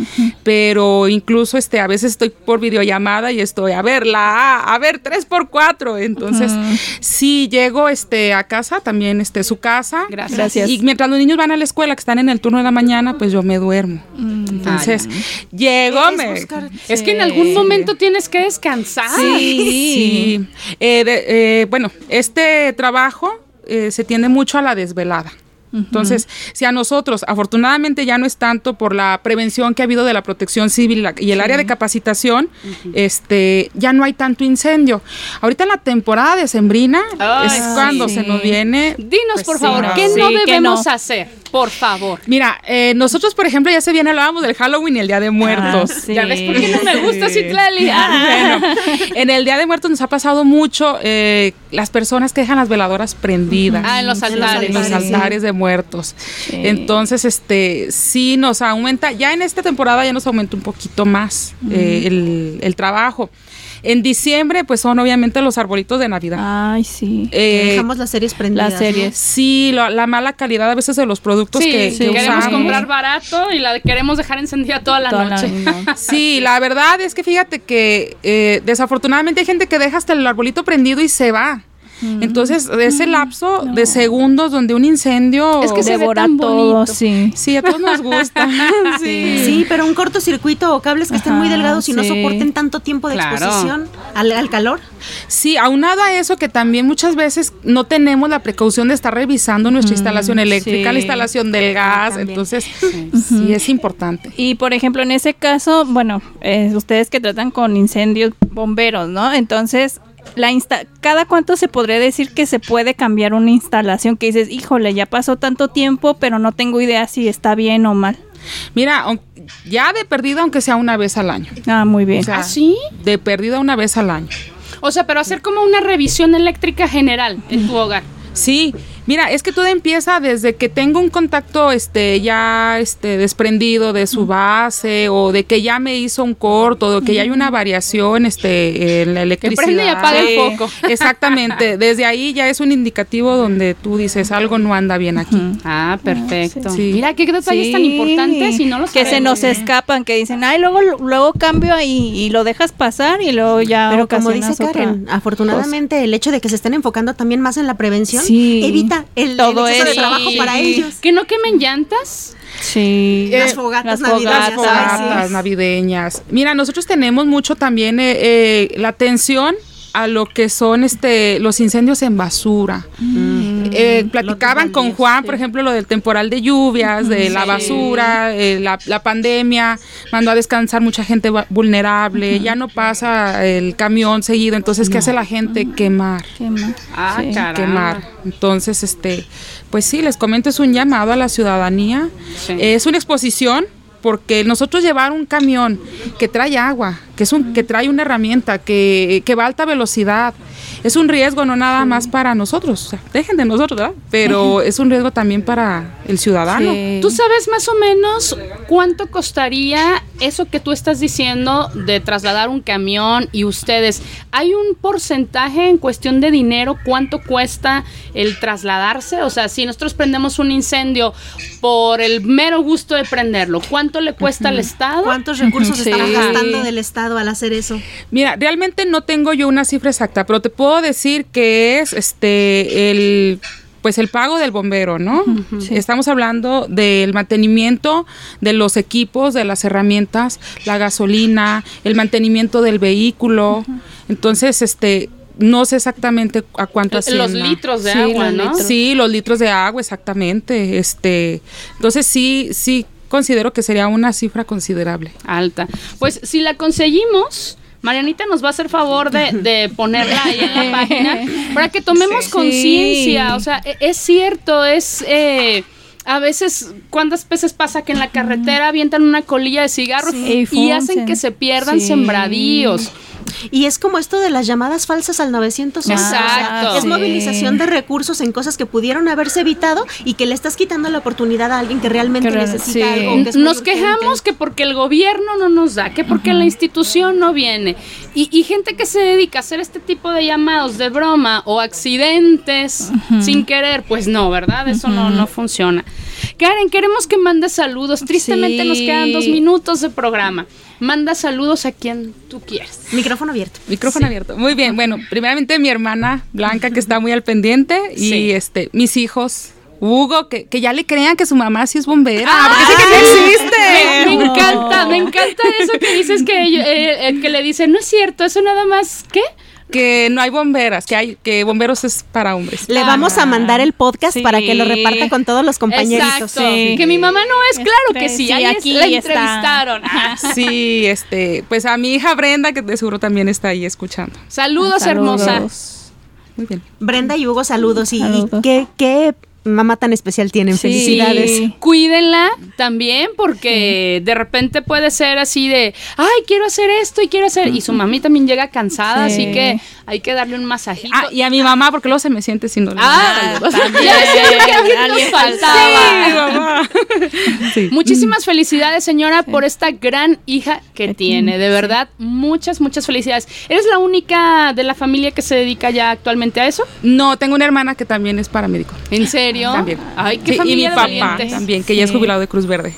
[SPEAKER 5] pero incluso este a veces estoy por videollamada y estoy a ver la A, a ver tres por cuatro, entonces si llego este a casa también este su casa,
[SPEAKER 1] Gracias.
[SPEAKER 6] Gracias.
[SPEAKER 5] y mientras los niños van a la escuela que están en el turno de la mañana pues yo me duermo, entonces llego
[SPEAKER 4] Es
[SPEAKER 5] me
[SPEAKER 4] buscar-
[SPEAKER 1] Es que en algún momento tienes que descansar.
[SPEAKER 5] Sí. Eh, de- eh, bueno, este trabajo eh, se tiende mucho a la desvelada. Entonces, si a nosotros, afortunadamente ya no es tanto por la prevención que ha habido de la protección civil la- y el área de capacitación, este, ya no hay tanto incendio. Ahorita en la temporada de sembrina
[SPEAKER 1] Ay,
[SPEAKER 5] es
[SPEAKER 1] sí.
[SPEAKER 5] cuando se nos viene.
[SPEAKER 1] Dinos,
[SPEAKER 5] pues,
[SPEAKER 1] por
[SPEAKER 5] sí,
[SPEAKER 1] favor. ¿qué no
[SPEAKER 6] ¿qué
[SPEAKER 1] debemos
[SPEAKER 6] no?
[SPEAKER 1] hacer? Por favor.
[SPEAKER 5] Mira, eh, nosotros, por ejemplo, ya se viene, hablábamos del Halloween y el Día de Muertos.
[SPEAKER 6] Ah, sí.
[SPEAKER 1] ¿Ya ves por qué no me gusta Citlali?
[SPEAKER 5] Ah, bueno, en el Día de Muertos nos ha pasado mucho eh, las personas que dejan las veladoras prendidas.
[SPEAKER 1] Ah, en los altares.
[SPEAKER 5] En los
[SPEAKER 4] altares, sí.
[SPEAKER 5] altares muertos. Entonces, este, sí nos aumenta, ya en esta temporada ya nos aumenta un poquito más eh, el, el trabajo. En diciembre, pues son obviamente los arbolitos de Navidad.
[SPEAKER 6] Ay, sí.
[SPEAKER 5] Eh,
[SPEAKER 4] Dejamos las series prendidas.
[SPEAKER 6] Las series.
[SPEAKER 5] Sí, lo- la mala calidad a veces de los productos
[SPEAKER 1] Sí,
[SPEAKER 5] que,
[SPEAKER 1] sí,
[SPEAKER 5] que
[SPEAKER 1] queremos
[SPEAKER 5] usamos.
[SPEAKER 1] comprar barato y la queremos dejar encendida toda la
[SPEAKER 6] Toda la-
[SPEAKER 1] noche.
[SPEAKER 6] no.
[SPEAKER 5] Sí, la verdad es que fíjate que eh, desafortunadamente hay gente que deja hasta el arbolito prendido y se va. Entonces, ese lapso de segundos donde un incendio...
[SPEAKER 1] Es que se ve
[SPEAKER 6] Devora
[SPEAKER 1] tan
[SPEAKER 6] todo, sí.
[SPEAKER 5] Sí, a todos nos gusta. sí.
[SPEAKER 4] Sí, pero un cortocircuito o cables que estén muy delgados y no soporten tanto tiempo de
[SPEAKER 1] Claro.
[SPEAKER 4] exposición al, al calor.
[SPEAKER 5] Sí, aunado a eso que también muchas veces no tenemos la precaución de estar revisando nuestra instalación eléctrica,
[SPEAKER 6] sí.
[SPEAKER 5] la instalación del gas,
[SPEAKER 4] También.
[SPEAKER 5] entonces sí es importante.
[SPEAKER 6] Y por ejemplo, en ese caso, bueno, eh, ustedes que tratan con incendios bomberos, ¿no? Entonces, la insta cada cuánto se podría decir que se puede cambiar una instalación que dices, híjole, ya pasó tanto tiempo, pero no tengo idea si está bien o mal.
[SPEAKER 5] Mira, ya de perdida aunque sea una vez al año.
[SPEAKER 6] Ah, muy bien.
[SPEAKER 5] O sea,
[SPEAKER 1] ¿Ah, sí?
[SPEAKER 5] De perdida una vez al año.
[SPEAKER 1] O sea, pero hacer como una revisión eléctrica general en tu hogar.
[SPEAKER 5] Sí, Mira, es que todo empieza desde que tengo un contacto este ya este desprendido de su base o de que ya me hizo un corto, o que ya hay una variación este en la electricidad.
[SPEAKER 1] prende y apaga el foco.
[SPEAKER 5] Exactamente, desde ahí ya es un indicativo donde tú dices algo no anda bien aquí.
[SPEAKER 1] Ah, perfecto.
[SPEAKER 5] Sí.
[SPEAKER 1] Mira qué detalles
[SPEAKER 6] Sí,
[SPEAKER 1] tan importantes y no los
[SPEAKER 6] que se nos escapan, que dicen, ay, luego luego cambio ahí y lo dejas pasar y luego ya
[SPEAKER 4] Pero como dice
[SPEAKER 6] otra
[SPEAKER 4] Karen, afortunadamente el hecho de que se estén enfocando también más en la prevención
[SPEAKER 6] Sí.
[SPEAKER 4] evita el,
[SPEAKER 6] Todo
[SPEAKER 4] el exceso de trabajo
[SPEAKER 6] Sí.
[SPEAKER 4] para ellos.
[SPEAKER 1] Que no quemen llantas.
[SPEAKER 6] Sí.
[SPEAKER 4] Las fogatas
[SPEAKER 6] las
[SPEAKER 4] navideñas.
[SPEAKER 6] fogatas,
[SPEAKER 5] navideñas. Mira, nosotros tenemos mucho también eh, eh, la atención a lo que son este los incendios en basura. Eh, platicaban con Juan, por ejemplo, lo del temporal de lluvias, de la basura, eh, la, la pandemia, mandó a descansar mucha gente vulnerable, ya no pasa el camión seguido, entonces, ¿qué hace la gente? Quemar
[SPEAKER 6] Qué mal.
[SPEAKER 1] Ah,
[SPEAKER 6] Sí.
[SPEAKER 5] quemar. Entonces, este, pues sí, les comento, es un llamado a la ciudadanía.
[SPEAKER 1] Sí.
[SPEAKER 5] Es una exposición porque nosotros llevar un camión que trae agua, que es un, que trae una herramienta, que, que va a alta velocidad, es un riesgo no nada más para nosotros, o sea, dejen de nosotros, ¿verdad? Pero es un riesgo también para el ciudadano.
[SPEAKER 6] Sí.
[SPEAKER 1] ¿Tú sabes más o menos cuánto costaría eso que tú estás diciendo de trasladar un camión y ustedes? ¿Hay un porcentaje en cuestión de dinero cuánto cuesta el trasladarse? O sea, si nosotros prendemos un incendio por el mero gusto de prenderlo, ¿cuánto le cuesta al Estado?
[SPEAKER 4] ¿Cuántos recursos
[SPEAKER 6] Sí.
[SPEAKER 4] están gastando del Estado al hacer eso?
[SPEAKER 5] Mira, realmente no tengo yo una cifra exacta, pero te puedo decir que es este el pues el pago del bombero, ¿no? Estamos hablando del mantenimiento de los equipos, de las herramientas, la gasolina, el mantenimiento del vehículo. Entonces, este no sé exactamente a cuánto
[SPEAKER 1] Los litros de
[SPEAKER 6] Sí,
[SPEAKER 1] agua, ¿no?
[SPEAKER 6] litros.
[SPEAKER 5] Sí, los litros de agua, exactamente. Este, entonces sí, sí considero que sería una cifra considerable.
[SPEAKER 1] Alta. Pues si la conseguimos, Marianita nos va a hacer favor de, de ponerla ahí en la página para que tomemos
[SPEAKER 6] Sí.
[SPEAKER 1] conciencia. O sea, e- es cierto, es... eh, a veces, ¿cuántas veces pasa que en la carretera avientan una colilla de cigarro
[SPEAKER 6] Sí.
[SPEAKER 1] y
[SPEAKER 6] Y
[SPEAKER 1] hacen que se pierdan
[SPEAKER 6] Sí.
[SPEAKER 1] sembradíos?
[SPEAKER 4] Y es como esto de las llamadas falsas al 911.
[SPEAKER 1] Exacto.
[SPEAKER 4] Es
[SPEAKER 6] Sí.
[SPEAKER 4] movilización de recursos en cosas que pudieron haberse evitado y que le estás quitando la oportunidad a alguien que realmente
[SPEAKER 6] Que
[SPEAKER 4] necesita
[SPEAKER 6] sí.
[SPEAKER 4] algo. que es
[SPEAKER 1] Nos quejamos que porque el gobierno no nos da, que porque la institución no viene. Y, y gente que se dedica a hacer este tipo de llamados de broma o accidentes sin querer, pues no, ¿verdad? Eso no, no funciona. Karen, queremos que mandes saludos. Tristemente
[SPEAKER 6] Sí.
[SPEAKER 1] nos quedan dos minutos de programa. Manda saludos a quien tú quieras.
[SPEAKER 4] Micrófono abierto.
[SPEAKER 5] Micrófono abierto. Muy bien. Bueno, primeramente mi hermana Blanca, que está muy al pendiente, y
[SPEAKER 1] Sí.
[SPEAKER 5] este, mis hijos. Hugo, que, que ya le crean que su mamá sí es bombera. porque dice que no existe.
[SPEAKER 1] Me, me encanta, me encanta eso que dices que, eh, eh, que le dicen, no es cierto, eso nada más, ¿qué?
[SPEAKER 5] Que no hay bomberas, que hay, que bomberos es para hombres.
[SPEAKER 4] Le vamos a mandar el podcast
[SPEAKER 6] Sí.
[SPEAKER 4] para que lo reparta con todos los compañeritos.
[SPEAKER 1] Exacto.
[SPEAKER 6] sí.
[SPEAKER 1] Que mi mamá no es, claro que sí,
[SPEAKER 6] Sí,
[SPEAKER 1] ahí
[SPEAKER 6] aquí
[SPEAKER 1] la entrevistaron. Ah,
[SPEAKER 5] Sí, este, pues a mi hija Brenda, que de seguro también está ahí escuchando.
[SPEAKER 1] Saludos, hermosa.
[SPEAKER 6] Saludos.
[SPEAKER 5] Muy bien.
[SPEAKER 4] Brenda y Hugo, saludos. Y, y qué, qué mamá tan especial tienen.
[SPEAKER 6] Sí.
[SPEAKER 4] Felicidades.
[SPEAKER 1] Cuídenla también porque de repente puede ser así de, ay, quiero hacer esto y quiero hacer... Y su mami también llega cansada,
[SPEAKER 6] Sí.
[SPEAKER 1] así que hay que darle un masajito.
[SPEAKER 5] Ah, y a mi mamá, porque luego se me siente sin le
[SPEAKER 1] Ah,
[SPEAKER 5] mando saludos.
[SPEAKER 1] también. Ya decía que alguien nos
[SPEAKER 6] Alguien
[SPEAKER 1] faltaba.
[SPEAKER 5] Sí, mamá. Sí.
[SPEAKER 1] Muchísimas felicidades, señora, por esta gran hija que tiene. De verdad, muchas, muchas felicidades. ¿Eres la única de la familia que se dedica ya actualmente a eso?
[SPEAKER 5] No, tengo una hermana que también es paramédico.
[SPEAKER 1] ¿En serio?
[SPEAKER 5] También.
[SPEAKER 1] Ay, qué
[SPEAKER 5] Sí, y mi
[SPEAKER 1] de
[SPEAKER 5] papá
[SPEAKER 1] valientes.
[SPEAKER 5] también, que ya es jubilado de Cruz Verde.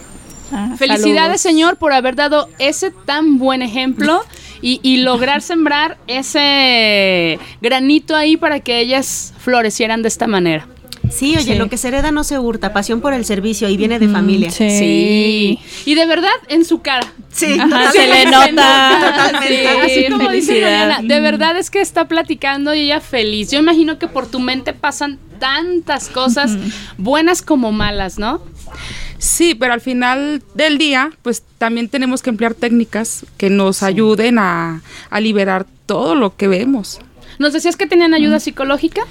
[SPEAKER 6] Ah,
[SPEAKER 1] Felicidades,
[SPEAKER 6] saludos.
[SPEAKER 1] señor, por haber dado ese tan buen ejemplo y, y lograr sembrar ese granito ahí para que ellas florecieran de esta manera.
[SPEAKER 4] Sí, oye,
[SPEAKER 6] Sí.
[SPEAKER 4] lo que se hereda no se hurta. Pasión por el servicio y viene de familia.
[SPEAKER 6] Sí.
[SPEAKER 1] Sí. Y de verdad, en su cara.
[SPEAKER 4] Sí,
[SPEAKER 6] Ajá, se le
[SPEAKER 1] Se
[SPEAKER 6] nota.
[SPEAKER 4] Totalmente.
[SPEAKER 1] Sí, así como dice. Mariana, de verdad es que está platicando y ella feliz. Yo imagino que por tu mente pasan tantas cosas, buenas como malas, ¿no?
[SPEAKER 5] Sí, pero al final del día, pues también tenemos que emplear técnicas que nos ayuden a, a liberar todo lo que vemos.
[SPEAKER 1] ¿Nos decías que tenían ayuda psicológica?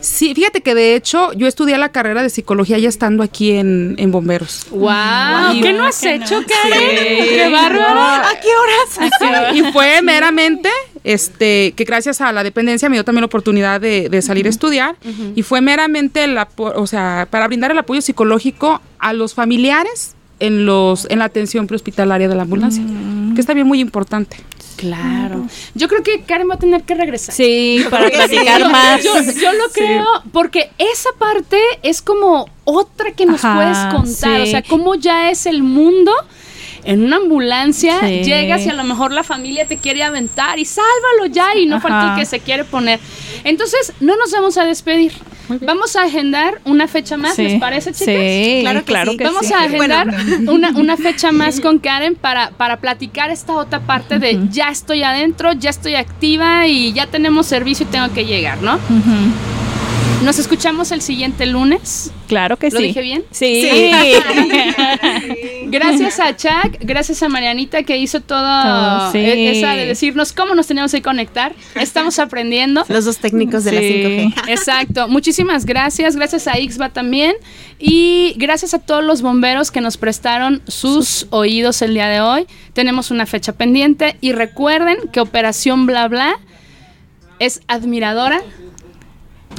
[SPEAKER 5] Sí, fíjate que de hecho yo estudié la carrera de psicología ya estando aquí en, en Bomberos.
[SPEAKER 1] ¡Wow! ¿Qué no has hecho, Karen? ¡Qué bárbaro!
[SPEAKER 4] ¿A qué horas?
[SPEAKER 5] Y fue meramente este, que gracias a la dependencia me dio también la oportunidad de, de salir a estudiar y fue meramente el o sea, para brindar el apoyo psicológico a los familiares en los en la atención prehospitalaria de la ambulancia, que es también muy importante.
[SPEAKER 1] Claro. Yo creo que Karen va a tener que regresar.
[SPEAKER 6] Sí, para platicar más.
[SPEAKER 1] Yo, yo lo creo, porque esa parte es como otra que nos
[SPEAKER 6] Ajá,
[SPEAKER 1] puedes contar. O sea, cómo ya es el mundo. En una ambulancia llegas y a lo mejor la familia te quiere aventar y sálvalo ya y no falta el que se quiere poner. Entonces, no nos vamos a despedir. Vamos a agendar una fecha más,
[SPEAKER 6] Sí.
[SPEAKER 1] ¿les parece, chicas?
[SPEAKER 6] Sí,
[SPEAKER 4] Claro
[SPEAKER 6] claro
[SPEAKER 4] que
[SPEAKER 6] que,
[SPEAKER 4] sí.
[SPEAKER 1] Vamos
[SPEAKER 6] sí.
[SPEAKER 1] a agendar una, una fecha más con Karen para, para platicar esta otra parte de ya estoy adentro, ya estoy activa y ya tenemos servicio y tengo que llegar, ¿no?
[SPEAKER 6] Ujú.
[SPEAKER 1] Nos escuchamos el siguiente lunes.
[SPEAKER 6] Claro que
[SPEAKER 1] ¿Lo
[SPEAKER 6] sí.
[SPEAKER 1] dije bien?
[SPEAKER 6] Sí.
[SPEAKER 1] Gracias a Chuck, gracias a Marianita que hizo
[SPEAKER 6] todo sí.
[SPEAKER 1] e- esa de decirnos cómo nos teníamos que conectar. Estamos aprendiendo.
[SPEAKER 4] Los dos técnicos de la
[SPEAKER 6] Sí.
[SPEAKER 4] 5G.
[SPEAKER 1] Exacto. Muchísimas gracias. Gracias a Ixba también. Y gracias a todos los bomberos que nos prestaron sus oídos el día de hoy. Tenemos una fecha pendiente. Y recuerden que Operación Bla Bla es admiradora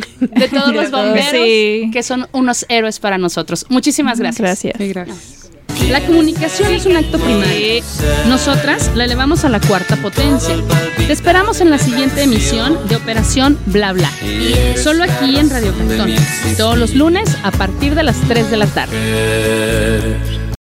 [SPEAKER 1] de todos los bomberos
[SPEAKER 6] Sí.
[SPEAKER 1] que son unos héroes para nosotros. Muchísimas gracias.
[SPEAKER 6] Gracias.
[SPEAKER 5] Sí, gracias.
[SPEAKER 1] La comunicación es un acto primario. Nosotras la elevamos a la cuarta potencia. Te esperamos en la siguiente emisión de Operación Bla Bla. Solo aquí en Radio Cantón. Todos los lunes a partir de las 3 de la tarde.